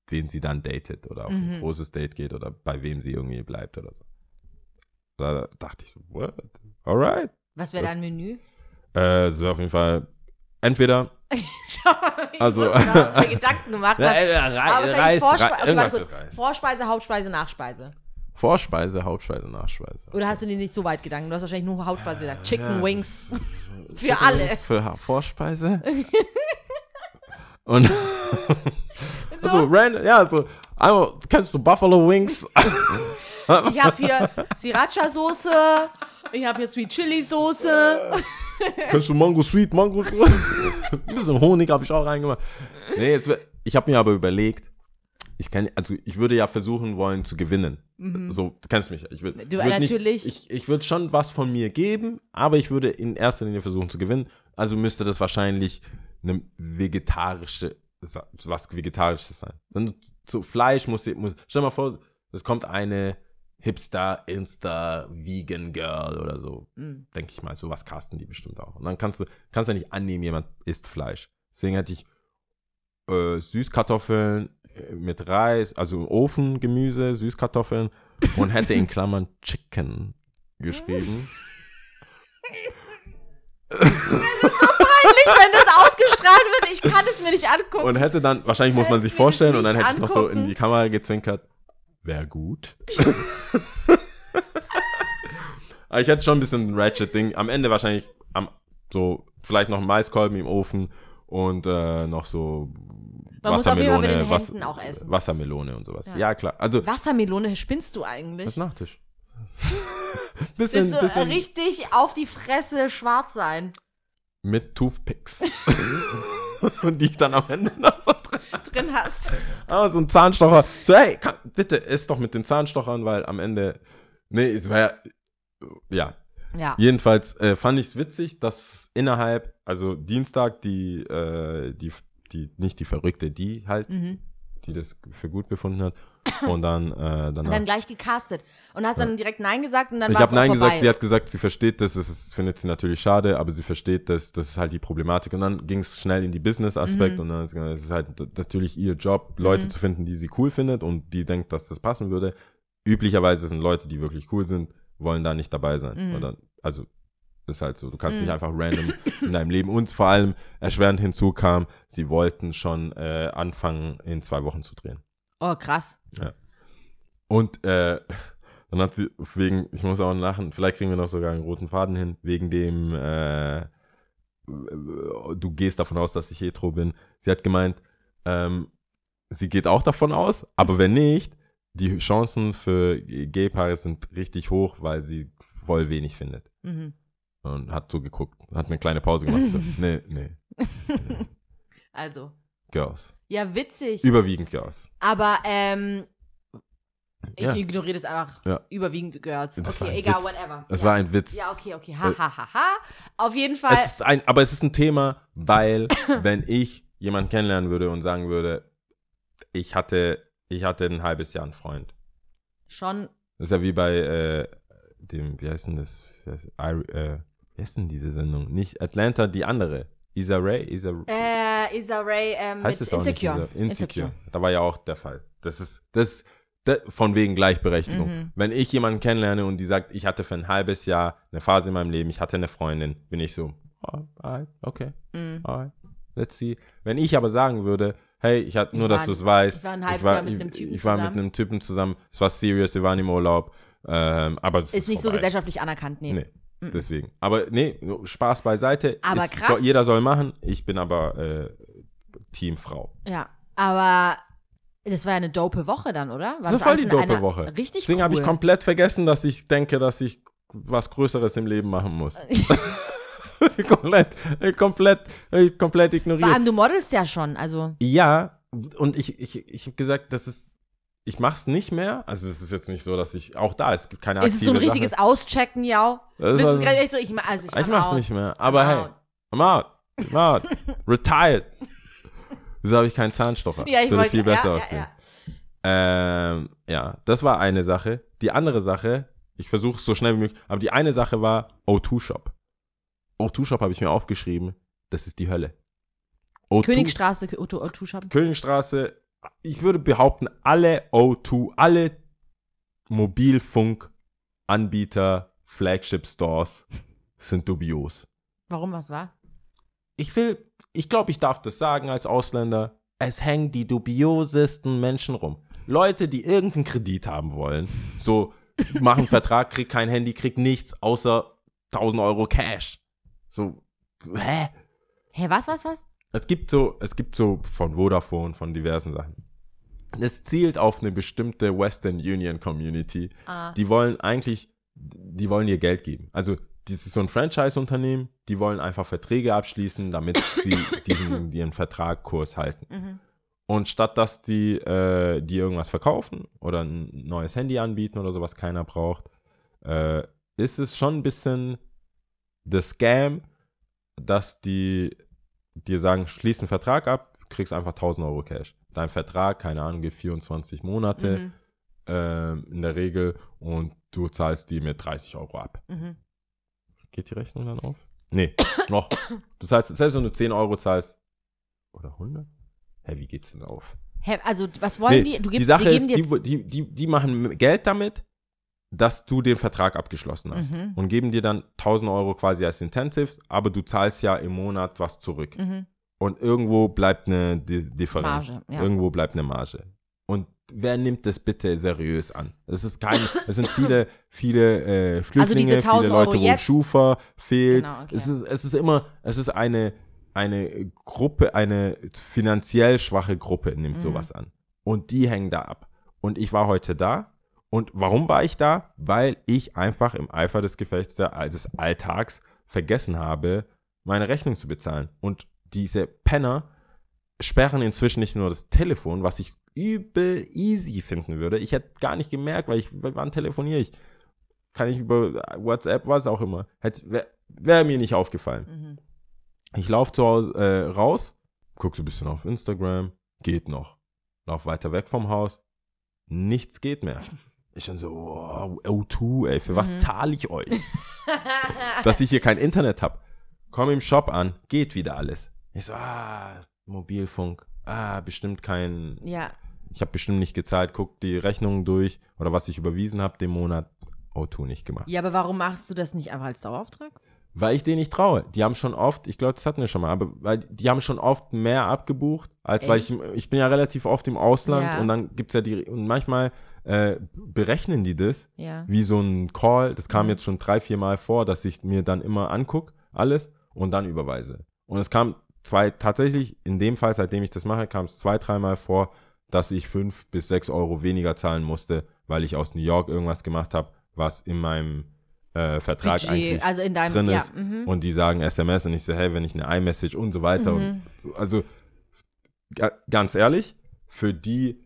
wem sie dann datet oder auf mhm. ein großes Date geht oder bei wem sie irgendwie bleibt oder so. Da dachte ich, what? Alright. Was wäre dein Menü? Äh, es wäre auf jeden Fall entweder wie also, du hast dir Gedanken gemacht hast. äh, Reis, Reis, Vorspe okay, kurz. Reis. Vorspeise, Hauptspeise, Nachspeise. Vorspeise, Hauptspeise, Nachspeise. Oder hast du dir nicht so weit Gedanken? Du hast wahrscheinlich nur Hauptspeise gesagt. Chicken ja, Wings. für Chicken alle. Wings für Vorspeise. Und so. also, random, ja, so, einmal, kennst du Buffalo Wings? ich habe hier Sriracha-Soße, ich habe hier Sweet Chili-Soße. Kennst du Mango Sweet, Mango? Ein bisschen Honig habe ich auch reingemacht. Nee, jetzt, ich habe mir aber überlegt, ich kann, also ich würde ja versuchen wollen zu gewinnen. Mhm. So, du kennst mich. Ich würd, du, würd natürlich. Nicht, ich ich würde schon was von mir geben, aber ich würde in erster Linie versuchen zu gewinnen. Also müsste das wahrscheinlich eine vegetarische, was vegetarisches sein. Dann zu Fleisch muss, muss stell mal vor, es kommt eine Hipster, Insta, Vegan Girl oder so. Mhm. Denke ich mal, sowas casten die bestimmt auch. Und dann kannst du, kannst du ja nicht annehmen, jemand isst Fleisch. Deswegen hätte ich äh, Süßkartoffeln äh, mit Reis, also Ofengemüse, Süßkartoffeln und hätte in Klammern Chicken geschrieben. Es ist so peinlich, wenn das es mir nicht angucken. Und hätte dann, wahrscheinlich muss man sich das vorstellen, und dann hätte ich noch so in angucken. die Kamera gezwinkert. Wäre gut. Aber ich hätte schon ein bisschen ein Ratchet-Ding. Am Ende wahrscheinlich am, so, vielleicht noch ein Maiskolben im Ofen und äh, noch so Man Wassermelone, Was- Händen auch essen. Wassermelone und sowas. Ja, Ja. klar. Also, Wassermelone, spinnst du eigentlich? das Nachtisch. Bist bisschen, du äh, bisschen richtig auf die Fresse schwarz sein mit Toothpicks. und die ich dann am Ende noch so drin drin hast? Ah, so ein Zahnstocher. So, hey, kann, bitte ess doch mit den Zahnstochern, weil am Ende. Nee, es war ja. Ja. Ja. Jedenfalls äh, fand ich es witzig, dass innerhalb, also Dienstag, die, äh, die, die, nicht die Verrückte, die halt, Mhm. die das für gut befunden hat. Und dann, äh, danach. Und dann gleich gecastet. Und hast dann direkt Nein gesagt und dann ich war es habe auch Nein vorbei. gesagt, sie hat gesagt, sie versteht das, es findet sie natürlich schade, aber sie versteht das, das ist halt die Problematik. Und dann ging es schnell in die Business-Aspekt Mhm. und dann ist es halt natürlich ihr Job, Leute zu finden, die sie cool findet und die denkt, dass das passen würde. Üblicherweise sind Leute, die wirklich cool sind, wollen da nicht dabei sein. Mhm. Oder, also, ist halt so. Du kannst nicht einfach random in deinem Leben. Und vor allem erschwerend hinzu kam, sie wollten schon äh, anfangen, in zwei Wochen zu drehen. oh, krass. Und äh, dann hat sie wegen, ich muss auch lachen, vielleicht kriegen wir noch sogar einen roten Faden hin, wegen dem, äh, du gehst davon aus, dass ich hetero bin. Sie hat gemeint, ähm, sie geht auch davon aus, aber wenn nicht, die Chancen für Gay-Paare sind richtig hoch, weil sie voll wenig findet. Mhm. Und hat so geguckt, hat eine kleine Pause gemacht. So, nee, nee, Also. Girls. Ja, witzig. Überwiegend Girls. Aber ähm, ich Ja. ignoriere das einfach. Ja. Überwiegend Girls. Das Okay, egal, Witz. whatever. Es ja. war ein Witz. Ja, okay, okay. Ha, ha, ha, ha. Auf jeden Fall. Es ist ein, aber es ist ein Thema, weil wenn ich jemanden kennenlernen würde und sagen würde, ich hatte, ich hatte ein halbes Jahr einen Freund. schon. Das ist ja wie bei äh, dem, wie heißt denn das? Wie heißt, äh, wie heißt denn diese Sendung? Nicht Atlanta, die andere. Isa Ray? Isa, Äh, Issa Rae ähm, heißt mit es auch Insecure. nicht Isa? Insecure. Da war ja auch der Fall. Das ist, das, das von wegen Gleichberechtigung. Mhm. Wenn ich jemanden kennenlerne und die sagt, ich hatte für ein halbes Jahr eine Phase in meinem Leben, ich hatte eine Freundin, bin ich so, oh, alright, okay, Mhm. alright, let's see. Wenn ich aber sagen würde, hey, ich hatte Ich nur, war- dass du es weißt, ich war ein ich war, Jahr mit ich, einem Typen ich war mit zusammen. einem Typen zusammen, es war serious, wir waren im Urlaub, ähm, aber es ist, Ist nicht so vorbei. gesellschaftlich anerkannt, nee. Nee, deswegen. Aber nee, Spaß beiseite. Aber ist, krass. jeder soll machen. Ich bin aber äh, Team Frau. Ja, aber das war ja eine dope Woche dann, oder? War Das war voll die dope Woche. Richtig Deswegen cool. habe ich komplett vergessen, dass ich denke, dass ich was Größeres im Leben machen muss. komplett, äh, komplett, äh, komplett Vor ignoriert. allem, du modelst ja schon, also. Ja, und ich, ich, ich habe gesagt, das ist, ich mache es nicht mehr. Also es ist jetzt nicht so, dass ich, auch da, es gibt keine aktive Ist es so ein Sache. richtiges Auschecken, ja? Das gerade echt so, ich, also ich, Ich mach mach's out. nicht mehr. Aber I'm hey, out. I'm out. I'm out. Retired. Wieso habe ich keinen Zahnstocher? Ja, ich das würde viel besser ja, ja, aussehen. ja. Ähm, ja, das war eine Sache. Die andere Sache, ich versuche es so schnell wie möglich, aber die eine Sache war O2 Shop. O2 Shop habe ich mir aufgeschrieben, das ist die Hölle. O2, Königstraße, Otto, Otto Shop. Königstraße, ich würde behaupten, alle O2, alle Mobilfunkanbieter, Flagship Stores sind dubios. Warum, was war? ich will, ich glaube, ich darf das sagen als Ausländer, es hängen die dubiosesten Menschen rum. Leute, die irgendeinen Kredit haben wollen, so machen einen Vertrag, krieg kein Handy, krieg nichts außer 1000 Euro Cash. So, hä? Hä, was, was, was? Es gibt so, es gibt so von Vodafone, von diversen Sachen. Es zielt auf eine bestimmte Western Union Community. Ah. Die wollen eigentlich, die wollen ihr Geld geben. Also, das ist so ein Franchise-Unternehmen, die wollen einfach Verträge abschließen, damit sie diesen, ihren Vertrag Kurs halten. Mhm. Und statt dass die, äh, die irgendwas verkaufen oder ein neues Handy anbieten oder sowas keiner braucht, äh, ist es schon ein bisschen der Scam, dass die dir sagen, schließ einen Vertrag ab, kriegst einfach 1000 Euro Cash. Dein Vertrag, keine Ahnung, geht 24 Monate Mhm. ähm, in der Regel und du zahlst die mit 30 Euro ab. Mhm. Geht die Rechnung dann auf? Nee, noch. Du zahlst, selbst wenn du 10 Euro zahlst, oder 100? Hä, wie geht's denn auf? Hä, also, was wollen Nee, die? Du die gibst, Sache die ist, die, die, die, die machen Geld damit, dass du den Vertrag abgeschlossen hast Mhm. und geben dir dann 1000 Euro quasi als Incentives, aber du zahlst ja im Monat was zurück. Mhm. und irgendwo bleibt eine Di- Differenz. Marge, ja. Irgendwo bleibt eine Marge. Und wer nimmt das bitte seriös an? Es ist kein, es sind viele, viele äh, Flüchtlinge, 1000 viele Leute, Euro wo Schufa fehlt. Genau, okay. es, ist, es ist immer, es ist eine, eine Gruppe, eine finanziell schwache Gruppe nimmt Mhm. sowas an. Und die hängen da ab. Und ich war heute da. Und warum war ich da? Weil ich einfach im Eifer des Gefechts des Alltags vergessen habe, meine Rechnung zu bezahlen. Und diese Penner sperren inzwischen nicht nur das Telefon, was ich übel easy finden würde. Ich hätte gar nicht gemerkt, weil ich, wann telefoniere ich? Kann ich über WhatsApp, was auch immer. Wäre wär mir nicht aufgefallen. Mhm. Ich laufe zu Hause äh, raus, guck so ein bisschen auf Instagram, geht noch. Lauf weiter weg vom Haus, nichts geht mehr. Ich schon so, wow, O2, ey, für was Mhm. zahle ich euch? Dass ich hier kein Internet habe. Komm im Shop an, geht wieder alles. Ich so, ah, Mobilfunk, ah, bestimmt kein, Ja, ich habe bestimmt nicht gezahlt, guck die Rechnungen durch oder was ich überwiesen habe den Monat, O2 nicht gemacht. ja, aber warum machst du das nicht einfach als Dauerauftrag? Weil ich denen nicht traue. Die haben schon oft, ich glaube, das hatten wir schon mal, aber weil die haben schon oft mehr abgebucht, als weil ich, Echt? ich bin ja relativ oft im Ausland Ja. und dann gibt's ja die, und manchmal äh, berechnen die das Ja. wie so ein Call. Das kam Mhm. jetzt schon drei, vier Mal vor, dass ich mir dann immer anguck, alles und dann überweise. Und es kam zwei, tatsächlich, in dem Fall, seitdem ich das mache, kam es zwei, dreimal vor, dass ich fünf bis sechs Euro weniger zahlen musste, weil ich aus New York irgendwas gemacht habe, was in meinem äh, Vertrag Budget, eigentlich also in deinem, drin ja, ist mhm. und die sagen SMS und ich so, hey, wenn ich eine iMessage und so weiter. Mhm. Und so, also ga, ganz ehrlich, für die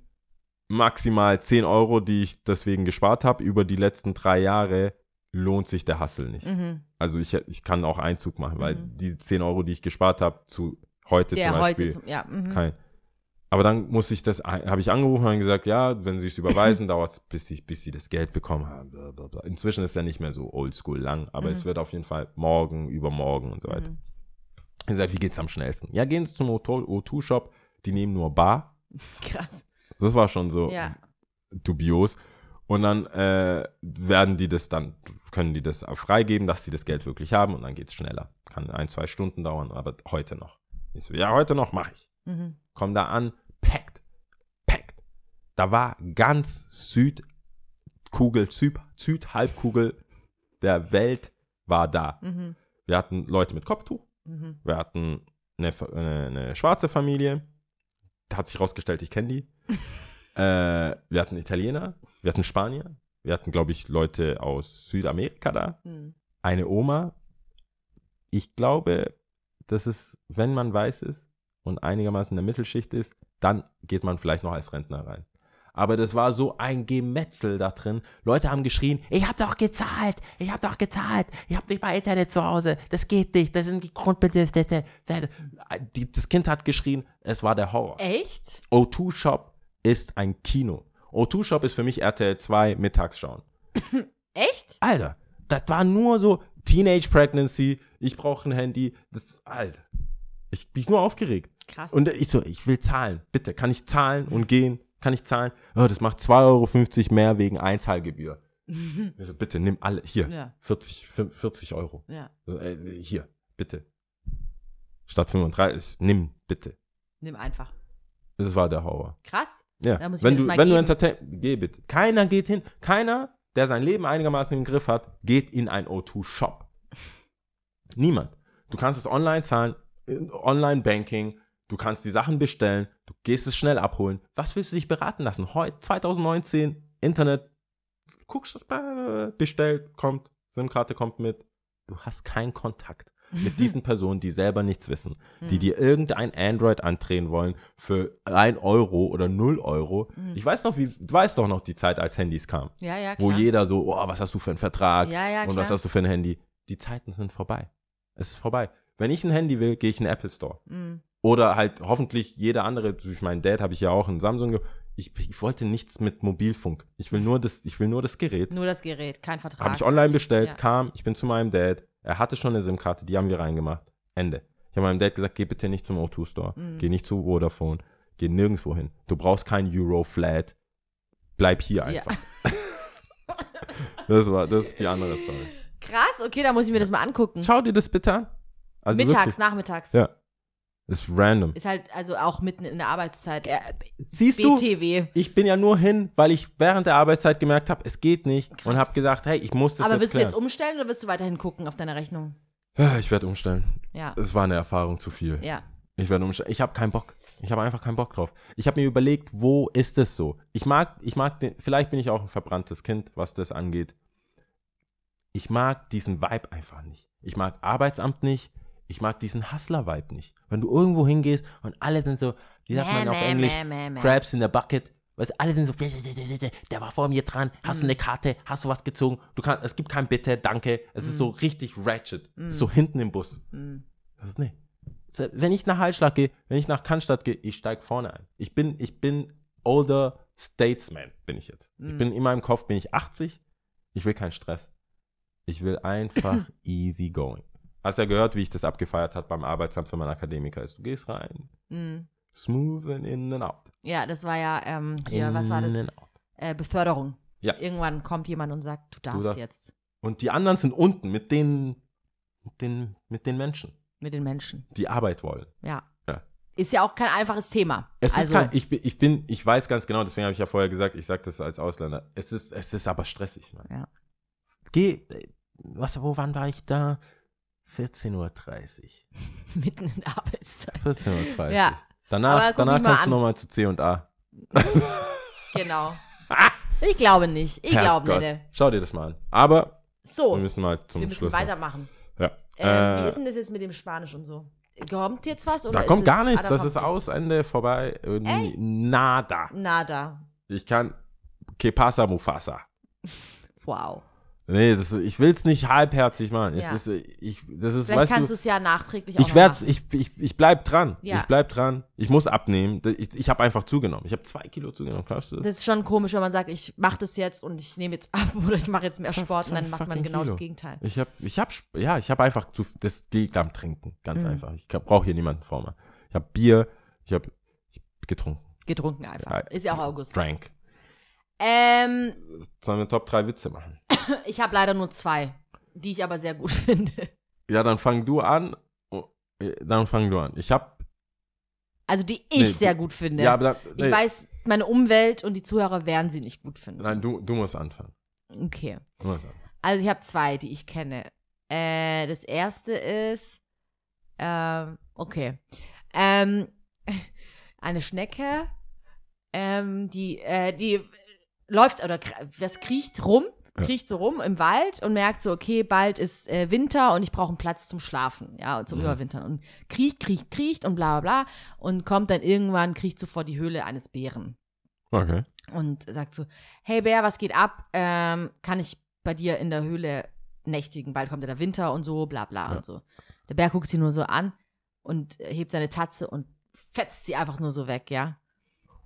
maximal 10 Euro, die ich deswegen gespart habe, über die letzten drei Jahre, lohnt sich der Hustle nicht. Mhm. Also ich, ich kann auch Einzug machen, weil Mhm. die 10 Euro, die ich gespart habe, zu heute Der zum Beispiel, heute, zum, ja, mhm. kein. Aber dann muss ich das, habe ich angerufen und gesagt, ja, wenn sie es überweisen, dauert es, bis, ich, bis sie das Geld bekommen haben. Blablabla. Inzwischen ist ja nicht mehr so oldschool lang, aber Mhm. es wird auf jeden Fall morgen, übermorgen und so weiter. Mhm. Ich gesagt, wie geht's am schnellsten? Ja, gehen Sie zum O2-Shop, die nehmen nur Bar. Krass. Das war schon so Ja. dubios. Und dann äh, werden die das dann, können die das freigeben, dass sie das Geld wirklich haben und dann geht's schneller. Kann ein, zwei Stunden dauern, aber heute noch. Ich so, ja, heute noch mache ich. Mhm. Komm da an, packt, packt. Da war ganz Südkugel, Süd, Südhalbkugel der Welt war da. Mhm. Wir hatten Leute mit Kopftuch, Mhm. wir hatten eine, eine, eine schwarze Familie. Da hat sich herausgestellt, ich kenne die. äh, wir hatten Italiener, wir hatten Spanier, wir hatten, glaube ich, Leute aus Südamerika da. Mhm. Eine Oma. Ich glaube, das ist, wenn man weiß ist und einigermaßen in der Mittelschicht ist, dann geht man vielleicht noch als Rentner rein. Aber das war so ein Gemetzel da drin. Leute haben geschrien, ich hab doch gezahlt, ich hab doch gezahlt, ich hab nicht mal Internet zu Hause, das geht nicht, das sind die Grundbedürfnisse. Das Kind hat geschrien, es war der Horror. Echt? O2 Shop ist ein Kino. O2 Shop ist für mich RTL 2 Mittagsschauen. Echt? Alter, das war nur so Teenage Pregnancy, ich brauche ein Handy. Das, Alter, ich bin nur aufgeregt. Krass. Und ich so, ich will zahlen. Bitte, kann ich zahlen und gehen? Kann ich zahlen? Oh, das macht 2,50 Euro mehr wegen Einzahlgebühr. Ich so, bitte, nimm alle. Hier, Ja. 40, 40 Euro. ja. Äh, hier, bitte. Statt 35, nimm, bitte. Nimm einfach. Das war der Horror. Krass. Ja, Da muss ich wenn mir du, das mal wenn du geben. entertain, geh bitte. Keiner geht hin, keiner, der sein Leben einigermaßen im Griff hat, geht in ein O2-Shop. Niemand. Du kannst es online zahlen, Online-Banking, du kannst die Sachen bestellen, du gehst es schnell abholen. Was willst du dich beraten lassen? Heute, 2019, Internet, guckst, bestellt, kommt, SIM-Karte kommt mit. Du hast keinen Kontakt mit diesen Personen, die selber nichts wissen, die Hm. dir irgendein Android andrehen wollen für 1 Euro oder 0 Euro. Hm. Ich weiß noch, wie, du weißt doch noch die Zeit, als Handys kamen, Ja, ja, wo jeder so, oh, was hast du für einen Vertrag Ja, ja, und was hast du für ein Handy. Die Zeiten sind vorbei. Es ist vorbei. Wenn ich ein Handy will, gehe ich in den Apple Store. Mhm. Oder halt hoffentlich jeder andere, durch meinen Dad habe ich ja auch einen Samsung. Ich, ich wollte nichts mit Mobilfunk. Ich will nur das, ich will nur das Gerät. Nur das Gerät, kein Vertrag. Habe ich online bestellt, Ja. kam, ich bin zu meinem Dad. Er hatte schon eine SIM-Karte, die haben wir reingemacht. Ende. Ich habe meinem Dad gesagt, geh bitte nicht zum O2-Store. Mhm. Geh nicht zu Vodafone. Geh nirgendwo hin. Du brauchst kein Euro-Flat. Bleib hier Ja. einfach. das war, das ist die andere Story. Krass, okay, da muss ich mir das mal angucken. Schau dir das bitte an. Also Mittags, wirklich. nachmittags. Ja. Ist random. Ist halt also auch mitten in der Arbeitszeit. Siehst du? BTW. Ich bin ja nur hin, weil ich während der Arbeitszeit gemerkt habe, es geht nicht und habe gesagt, hey, ich muss das Aber jetzt willst du klären. jetzt umstellen oder willst du weiterhin gucken auf deine Rechnung? Ich werde umstellen. Ja. Es war eine Erfahrung zu viel. Ja. Ich werde umstellen. Ich habe keinen Bock. Ich habe einfach keinen Bock drauf. Ich habe mir überlegt, wo ist es so? Ich mag, ich mag den, vielleicht bin ich auch ein verbranntes Kind, was das angeht. Ich mag diesen Vibe einfach nicht. Ich mag Arbeitsamt nicht. Ich mag diesen Hustler-Vibe nicht. Wenn du irgendwo hingehst und alle sind so, wie sagt man auf Englisch. Crabs in the Bucket. Weißt, alle sind so, der war vor mir dran, hast Mhm. du eine Karte, hast du was gezogen, du kannst, es gibt kein Bitte, danke. Es ist so Mhm. richtig ratchet. Ist so hinten im Bus. Das ist, nee. Wenn ich nach Hallstatt gehe, wenn ich nach Cannstatt gehe, ich steige vorne ein. Ich bin, ich bin older statesman, bin ich jetzt. Mhm. Ich bin in meinem Kopf bin ich 80. Ich will keinen Stress. Ich will einfach easy going. Hast ja gehört, wie ich das abgefeiert hat beim Arbeitsamt, wenn man Akademiker ist. Du gehst rein, Mhm. smooth and in and out. Ja, das war ja, ähm, hier, was war das? Äh, Beförderung. Ja. Irgendwann kommt jemand und sagt, du darfst darfst- jetzt Und die anderen sind unten mit den, mit den, mit den Menschen, mit den Menschen. die Arbeit wollen. Ja. Ja. Ist ja auch kein einfaches Thema. Es also, ist kein, ich, bin- ich bin, ich weiß ganz genau, deswegen habe ich ja vorher gesagt, ich sage das als Ausländer. Es ist, es ist aber stressig. Mann. Ja. Geh, äh, was, wo, wann war ich da? 14.30 Uhr. mitten in der Arbeitszeit. 14.30 Uhr. Ja. Danach, danach kannst an. du nochmal zu C und A. Genau. Ich glaube nicht. Ich glaube nicht. Schau dir das mal an. Aber So, wir müssen mal zum wir müssen Schluss. noch. weitermachen. Ja. Ähm, wie Äh, ist denn das jetzt mit dem Spanisch und so? Kommt jetzt was? Oder da kommt gar nichts. da das ist aus, Ende, vorbei. Äh, Ey. Nada. Nada. Ich kann. Que pasa, Mufasa? Wow. Nee, das, ich will es nicht halbherzig machen. Es Ja. ist, äh, ich, das ist, Vielleicht weißt kannst du, es ja nachträglich auch ich werd's, machen. ich, ich, ich bleib dran. Ja. Ich bleib dran. Ich muss abnehmen. Ich, ich habe einfach zugenommen. Ich habe zwei Kilo zugenommen. Glaubst du das? Das ist schon komisch, wenn man sagt, ich mache das jetzt und ich nehme jetzt ab oder ich mache jetzt mehr Sport und dann macht man genau das Kilo. Gegenteil. Ich habe, ich habe, ja, ich habe einfach zu, das geht am Trinken. Ganz Mhm. einfach. Ich brauche hier niemanden vor mir. Ich habe Bier, ich habe getrunken. Getrunken einfach. Ja, Ist ja auch August. Drank. Ähm, Sollen wir Top 3 Witze machen? Ich habe leider nur zwei, die ich aber sehr gut finde. Ja, dann fang du an. Oh, Dann fang du an. Ich habe, Also die ich Nee, sehr gut finde. ja, aber dann, Ich nee, weiß, meine Umwelt und die Zuhörer werden sie nicht gut finden. nein, du, du musst anfangen. Okay. Du musst anfangen. Also ich habe zwei, die ich kenne. Äh, das erste ist, ähm, okay. Ähm, eine Schnecke, ähm, die, äh, die läuft oder was kriecht rum. Kriecht so rum im Wald und merkt so, okay, bald ist äh, Winter und ich brauche einen Platz zum Schlafen, ja, und zum Mhm. Überwintern. Und kriecht, kriecht, kriecht und bla bla bla und kommt dann irgendwann, kriecht so vor die Höhle eines Bären Okay. und sagt so, hey Bär, was geht ab? Ähm, kann ich bei dir in der Höhle nächtigen? Bald kommt ja der Winter und so, bla bla Ja. und so. Der Bär guckt sie nur so an und hebt seine Tatze und fetzt sie einfach nur so weg, ja.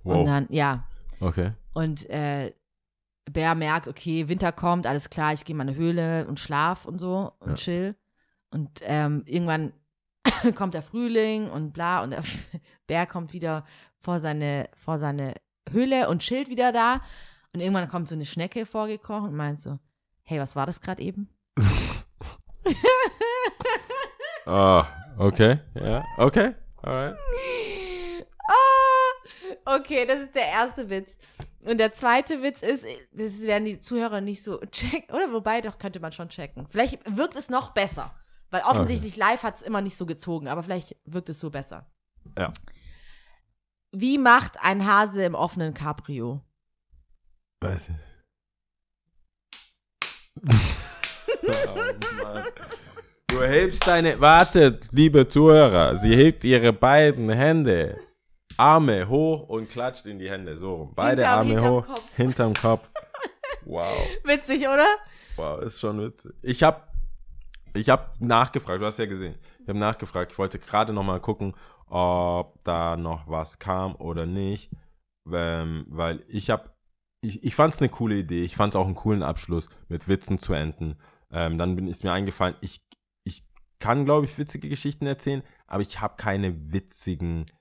Und Wow. dann, ja. Okay. Und äh, Bär merkt, okay, Winter kommt, alles klar, ich gehe in meine Höhle und schlaf und so und Ja. chill. Und ähm, irgendwann kommt der Frühling und bla und der Bär kommt wieder vor seine, vor seine Höhle und chillt wieder da. Und irgendwann kommt so eine Schnecke vorgekrochen und meint so, hey, was war das gerade eben? Ah, okay. Ja, okay. Alright. Ah, okay, das ist der erste Witz. Und der zweite Witz ist, das werden die Zuhörer nicht so checken, oder? Wobei, doch könnte man schon checken. Vielleicht wirkt es noch besser, weil offensichtlich live hat es immer nicht so gezogen, aber vielleicht wirkt es so besser. Ja. Wie macht ein Hase im offenen Cabrio? Weiß ich. oh. Du hebst deine. Wartet, liebe Zuhörer. Sie hebt ihre beiden Hände. Arme hoch und klatscht in die Hände. So rum. Beide Hinterm- Arme hinterm hoch. Kopf. Hinterm Kopf. Wow. Witzig, oder? Wow, ist schon witzig. Ich habe ich hab nachgefragt, du hast ja gesehen. Ich habe nachgefragt, ich wollte gerade noch mal gucken, ob da noch was kam oder nicht. Ähm, weil ich habe, ich, ich fand es eine coole Idee. Ich fand es auch einen coolen Abschluss, mit Witzen zu enden. Ähm, dann bin, ist mir eingefallen, ich, ich kann, glaube ich, witzige Geschichten erzählen, aber ich habe keine witzigen, Wi-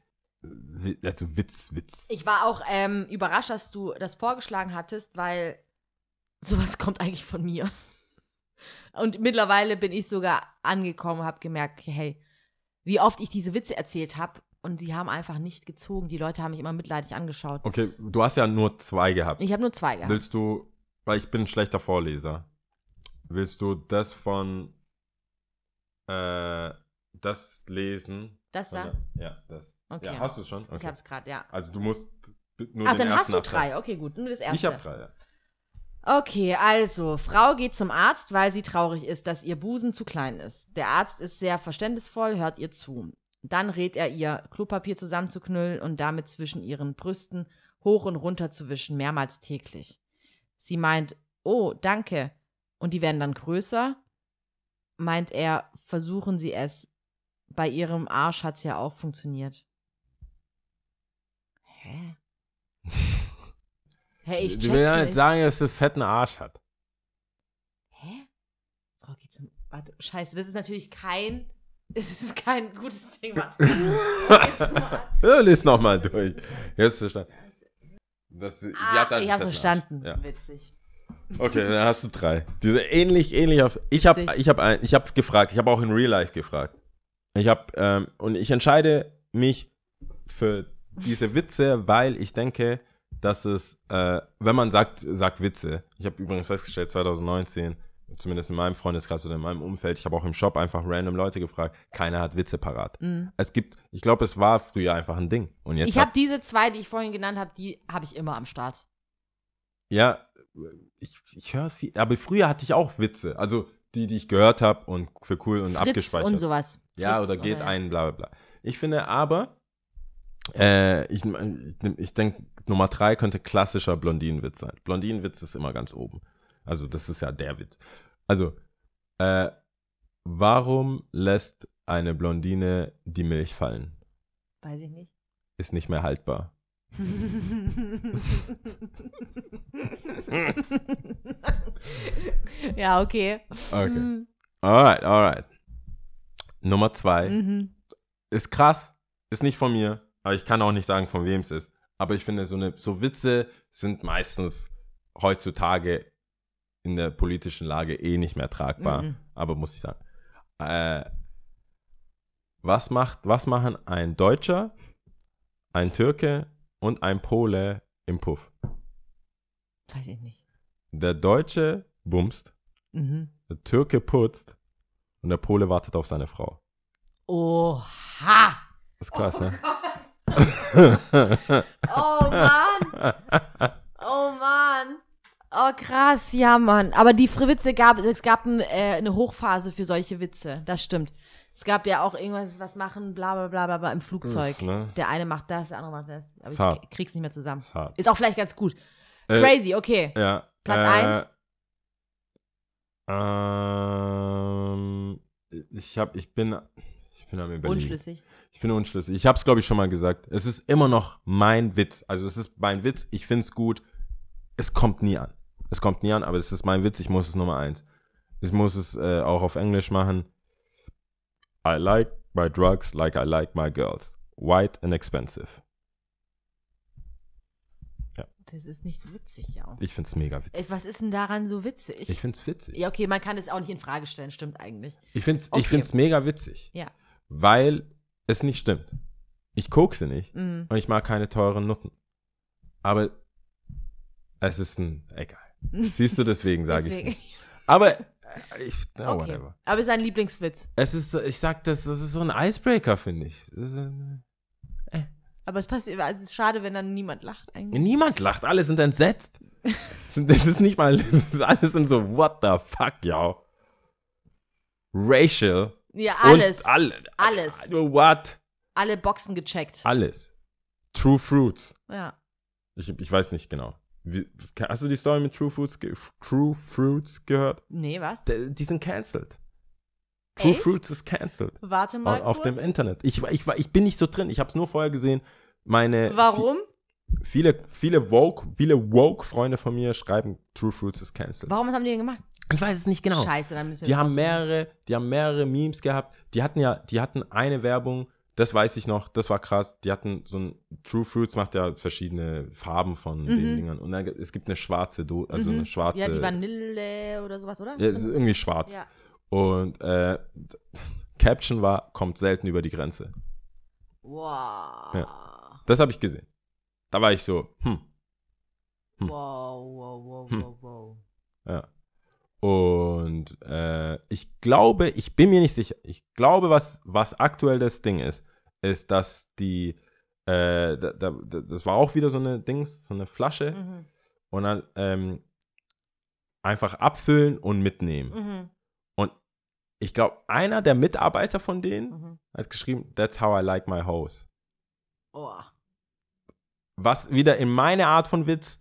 also Witz, Witz. Ich war auch ähm, überrascht, dass du das vorgeschlagen hattest, weil sowas kommt eigentlich von mir. Und mittlerweile bin ich sogar angekommen, habe gemerkt, hey, wie oft ich diese Witze erzählt habe und die haben einfach nicht gezogen. Die Leute haben mich immer mitleidig angeschaut. Okay, du hast ja nur zwei gehabt. Ich habe nur zwei gehabt. Willst du, weil ich bin ein schlechter Vorleser, willst du das von, äh, das lesen? Das da? Ja, das. Okay. Ja, hast du schon? Ich Okay. hab's gerade, ja. Also du musst nur Ach, den dann hast du Abteil. drei. Okay, gut. Nur das erste. Ich habe drei, ja. Okay, also, Frau geht zum Arzt, weil sie traurig ist, dass ihr Busen zu klein ist. Der Arzt ist sehr verständnisvoll, hört ihr zu. Dann rät er ihr, Klopapier zusammenzuknüllen und damit zwischen ihren Brüsten hoch und runter zu wischen, mehrmals täglich. Sie meint, oh, danke. Und die werden dann größer. Meint er, versuchen Sie es. Bei ihrem Arsch hat's ja auch funktioniert. Hä? Hey, ich Die check's will ja nicht. sagen, dass sie einen fetten Arsch hat. Hä? Frau geht zum. Warte, scheiße, das ist natürlich kein. Es ist kein gutes Ding, mal. Ja, lies nochmal durch. Jetzt verstanden. Das, ah, hat einen ich hab's fetten verstanden. Arsch. Ja. Witzig. Okay, dann hast du drei. Diese ähnlich, ähnlich auf. Ich habe ich hab ein, ich hab gefragt, ich habe auch in Real Life gefragt. Ich habe, ähm, und ich entscheide mich für diese Witze, weil ich denke, dass es, äh, wenn man sagt, sagt Witze, ich habe übrigens festgestellt, 2019, zumindest in meinem Freundeskreis oder in meinem Umfeld, ich habe auch im Shop einfach random Leute gefragt, keiner hat Witze parat. Es gibt, ich glaube, es war früher einfach ein Ding. Und jetzt Mhm. Ich habe diese zwei, die ich vorhin genannt habe, die habe ich immer am Start. Ja, ich, ich höre viel. Aber früher hatte ich auch Witze. Also die, die ich gehört habe und für cool und Fritz abgespeichert. und sowas. Ja, Fritz oder geht ja. ein, bla bla bla. Ich finde aber, äh, ich, ich, denke, Nummer drei könnte klassischer Blondinenwitz sein. Blondinenwitz ist immer ganz oben. Also das ist ja der Witz. Also, äh, warum lässt eine Blondine die Milch fallen? Weiß ich nicht. Ist nicht mehr haltbar. ja, okay. Okay. Mhm. Alright, alright. Nummer zwei. Mhm. ist krass, ist nicht von mir, aber ich kann auch nicht sagen, von wem es ist. Aber ich finde, so, eine, so Witze sind meistens heutzutage in der politischen Lage eh nicht mehr tragbar. Mhm. Aber muss ich sagen. Äh, was, macht, was machen ein Deutscher, ein Türke und ein Pole im Puff? Weiß ich nicht. Der Deutsche bumst, Mhm. der Türke putzt und der Pole wartet auf seine Frau. Oha! Das ist krass, ne? Oh Mann! Oh Mann! Oh krass, ja Mann. Aber die Witze gab, es gab ein, äh, eine Hochphase für solche Witze. Das stimmt. Es gab ja auch irgendwas, was machen, bla bla bla bla, bla im Flugzeug. Uff, ne? Der eine macht das, der andere macht das. Aber Ist hart. ich krieg's nicht mehr zusammen. Ist. Ist auch vielleicht ganz gut. Äh, Crazy, okay. Ja. Platz äh, eins? Ähm, ich hab, ich bin, bin am überlegen. Unschlüssig. Ich bin unschlüssig. Ich habe es, glaube ich, schon mal gesagt. Es ist immer noch mein Witz. Also es ist mein Witz. Ich finde es gut. Es kommt nie an. Es kommt nie an, aber es ist mein Witz. Ich muss es Nummer eins. Ich muss es äh, auch auf Englisch machen. I like my drugs like I like my girls. White and expensive. Das ist nicht so witzig, ja. Ich finde es mega witzig. Was ist denn daran so witzig? Ich finde es witzig. ja, okay, man kann es auch nicht in Frage stellen, stimmt eigentlich. Ich finde es Okay. ich find's mega witzig. Ja. Weil es nicht stimmt. Ich kokse nicht Mhm. und ich mag keine teuren Nutten. Aber es ist ein, egal. Siehst du, deswegen sage ich Deswegen. es. Aber äh, ich, na, Okay. whatever. Aber es ist ein Lieblingswitz. Es ist, ich sag das, das ist so ein Icebreaker, finde ich. Ist, äh, Aber es passiert, also es ist schade, wenn dann niemand lacht eigentlich. niemand lacht, alle sind entsetzt. Das ist nicht mal, das ist alles sind so, what the fuck, yo. Racial. Ja, alles. Und alle. Alles. What? Alle Boxen gecheckt. Alles. True Fruits. Ja. Ich, ich weiß nicht genau. Wie, hast du die Story mit True Fruits, True Fruits gehört? Nee, was? Die, die sind cancelled. True Echt? Fruits ist cancelled. Warte mal. Auf, kurz. dem Internet. Ich, ich, ich bin nicht so drin. Ich habe es nur vorher gesehen. Meine Warum? vi- viele, viele Woke, viele Woke-Freunde von mir schreiben, True Fruits ist cancelled. Warum was haben die denn gemacht? Ich weiß es nicht genau. Scheiße, dann müssen wir Die haben mehrere, die haben mehrere Memes gehabt. Die hatten ja, die hatten eine Werbung, das weiß ich noch, das war krass. Die hatten so ein True Fruits macht ja verschiedene Farben von den Dingern. Und dann, es gibt eine schwarze, Do also eine schwarze. Mhm. Ja, die Vanille oder sowas, oder? Ja, es ist irgendwie schwarz. Ja. Und äh, Caption war, kommt selten über die Grenze. Wow. Das habe ich gesehen. Da war ich so, hm, Wow, wow, wow, Hm. wow, wow. ja. Und äh, ich glaube, ich bin mir nicht sicher, ich glaube, was, was aktuell das Ding ist, ist, dass die, äh, da, da, da- das war auch wieder so eine Dings, so eine Flasche Mhm. und dann ähm, einfach abfüllen und mitnehmen. Mhm. Und ich glaube, einer der Mitarbeiter von denen Mhm. hat geschrieben, that's how I like my hose. Oh. Was wieder in meine Art von Witz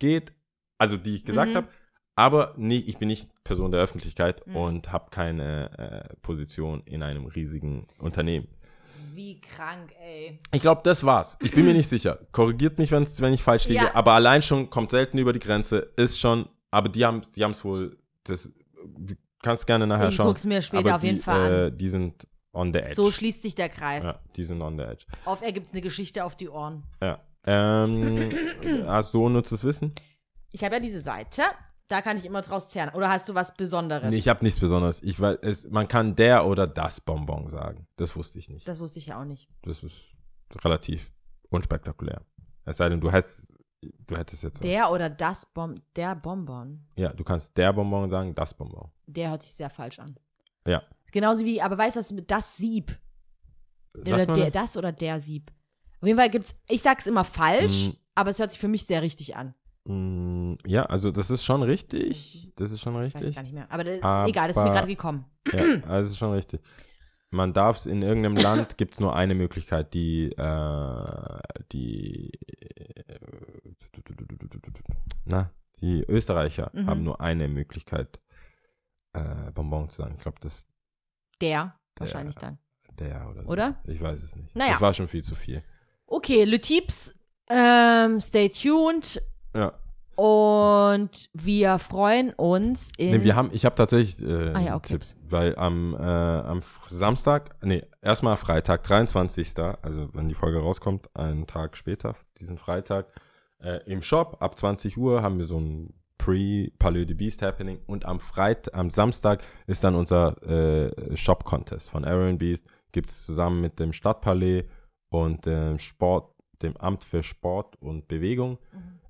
geht, also die ich gesagt Mhm. habe, aber nie, ich bin nicht Person der Öffentlichkeit Mhm. und habe keine äh, Position in einem riesigen Unternehmen. Wie krank, ey. Ich glaube, das war's. Ich bin mir nicht sicher. Korrigiert mich, wenn's, wenn ich falsch liege. Ja. Aber allein schon kommt selten über die Grenze. Ist schon, aber die haben die es wohl, das du kannst gerne nachher Ich schauen. guck's mir später aber auf jeden die, Fall an. Äh, die sind on the edge. So schließt sich der Kreis. ja, die sind on the edge. Auf er gibt's eine Geschichte auf die Ohren. Ja. Ähm, hast du unnützes Wissen? Ich habe ja diese Seite, da kann ich immer draus zehren. Oder hast du was Besonderes? Nee, ich habe nichts Besonderes. Ich weiß, es, man kann der oder das Bonbon sagen. Das wusste ich nicht. das wusste ich ja auch nicht. Das ist relativ unspektakulär. Es sei denn, du hättest, du hättest jetzt. Der oder das Bom der Bonbon. ja, du kannst der Bonbon sagen, das Bonbon. Der hört sich sehr falsch an. Ja. Genauso wie, aber weißt du was mit das Sieb? Sagt Oder der, das? das oder der Sieb. Auf jeden Fall gibt's, ich sag's immer falsch, Mm. aber es hört sich für mich sehr richtig an. Mm, Ja, also das ist schon richtig. Das ist schon Ich weiß richtig. gar nicht mehr. Aber, Aber- egal, das ist mir gerade gekommen. Ja, also das ist schon richtig. Man darf es in irgendeinem Land, gibt es nur eine Möglichkeit, die, äh, die, na, die Österreicher Mhm. haben nur eine Möglichkeit, äh, Bonbon zu sagen. Ich glaube, das Der, wahrscheinlich dann. der oder so. Oder? Ich weiß es nicht. Naja. Das war schon viel zu viel. Okay, Le Tips, ähm, stay tuned Ja. und wir freuen uns in. Nee, wir haben, ich habe tatsächlich äh, Ah ja, okay. Tipps, weil am, äh, am Samstag, nee, erstmal Freitag, 23. Also wenn die Folge rauskommt, einen Tag später, diesen Freitag, äh, im Shop ab 20 Uhr haben wir so ein Pre-Palais de Beast Happening und am Freit am Samstag ist dann unser äh, Shop-Contest von Aaron Beast. Gibt es zusammen mit dem Stadtpalais und dem Sport, dem Amt für Sport und Bewegung.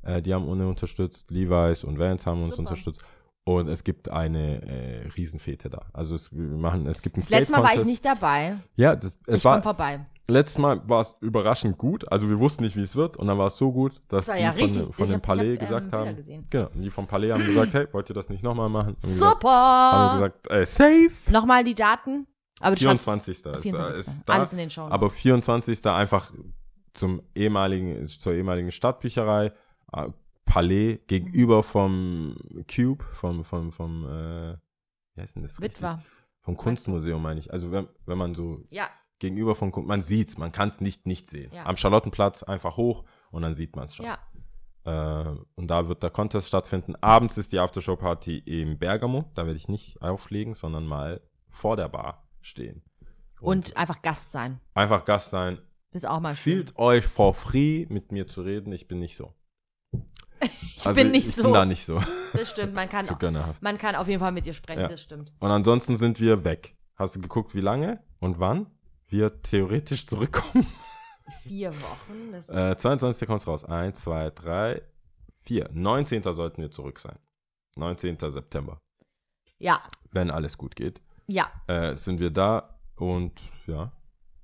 Äh, die haben uns unterstützt, Levi's und Vans haben uns Super. unterstützt. Und es gibt eine äh, Riesenfete da. Also es, wir machen, es gibt ein das letzte Mal war ich nicht dabei. Ja, das, es ich war, vorbei. letztes Mal war es überraschend gut. Also wir wussten nicht, wie es wird. Und dann war es so gut, dass Das die ja von, richtig. dem- von Ich dem hab- Palais hab, ähm, gesagt Bilder haben. gesehen. Genau. Und die vom Palais haben gesagt, hey, wollt ihr das nicht nochmal machen? Haben gesagt, Super! haben gesagt äh, safe. Nochmal die Daten. Aber du schreibst 24. Ist, 24. ist da. Alles in den Show. Aber 24. einfach zum ehemaligen, zur ehemaligen Stadtbücherei, Palais, gegenüber vom Cube, vom, vom, vom, äh, wie heißt denn das? Witwer. Vom Kunstmuseum meine ich. Also wenn, wenn man so Ja, gegenüber vom man sieht's, man kann es nicht nicht sehen. Ja. Am Charlottenplatz einfach hoch und dann sieht man es schon. ja. Äh, und da wird der Contest stattfinden. Abends ist die Aftershow-Party im Bergamo. Da werde ich nicht auflegen, sondern mal vor der Bar stehen. Und einfach Gast sein. einfach Gast sein. Ist auch mal schön. Fühlt euch for free, mit mir zu reden. Ich bin nicht so. Ich bin nicht ich so. bin da nicht so, Das stimmt, man kann, gönnerhaft. man kann auf jeden Fall mit dir sprechen, Ja. das stimmt. Und ansonsten sind wir weg. Hast du geguckt, wie lange und wann wir theoretisch zurückkommen? Vier Wochen. Das Äh, 22. kommt raus. 1, 2, 3, 4. 19. sollten wir zurück sein. 19. September. ja, Wenn alles gut geht. ja. Äh, sind wir da und ja,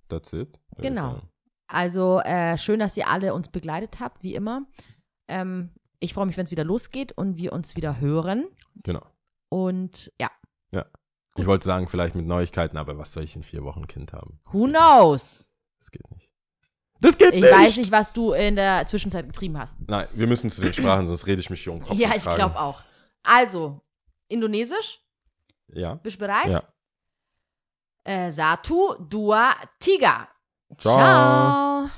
that's it. ich Genau. Also äh, schön, dass ihr alle uns begleitet habt, wie immer. Ähm, ich freue mich, wenn es wieder losgeht und wir uns wieder hören. Genau. Und ja, Ich wollte sagen, vielleicht mit Neuigkeiten, aber was soll ich in vier Wochen Kind haben? Das who knows? nicht. Das geht nicht. Das geht Ich nicht! weiß nicht, was du in der Zwischenzeit getrieben hast. Nein, wir müssen zu den Sprachen, sonst rede ich mich hier um Kopf ja, ich glaube auch. Also, Indonesisch, Ja. bist du bereit? Ja. Äh, Satu, dua, tiga. Ciao. Ciao.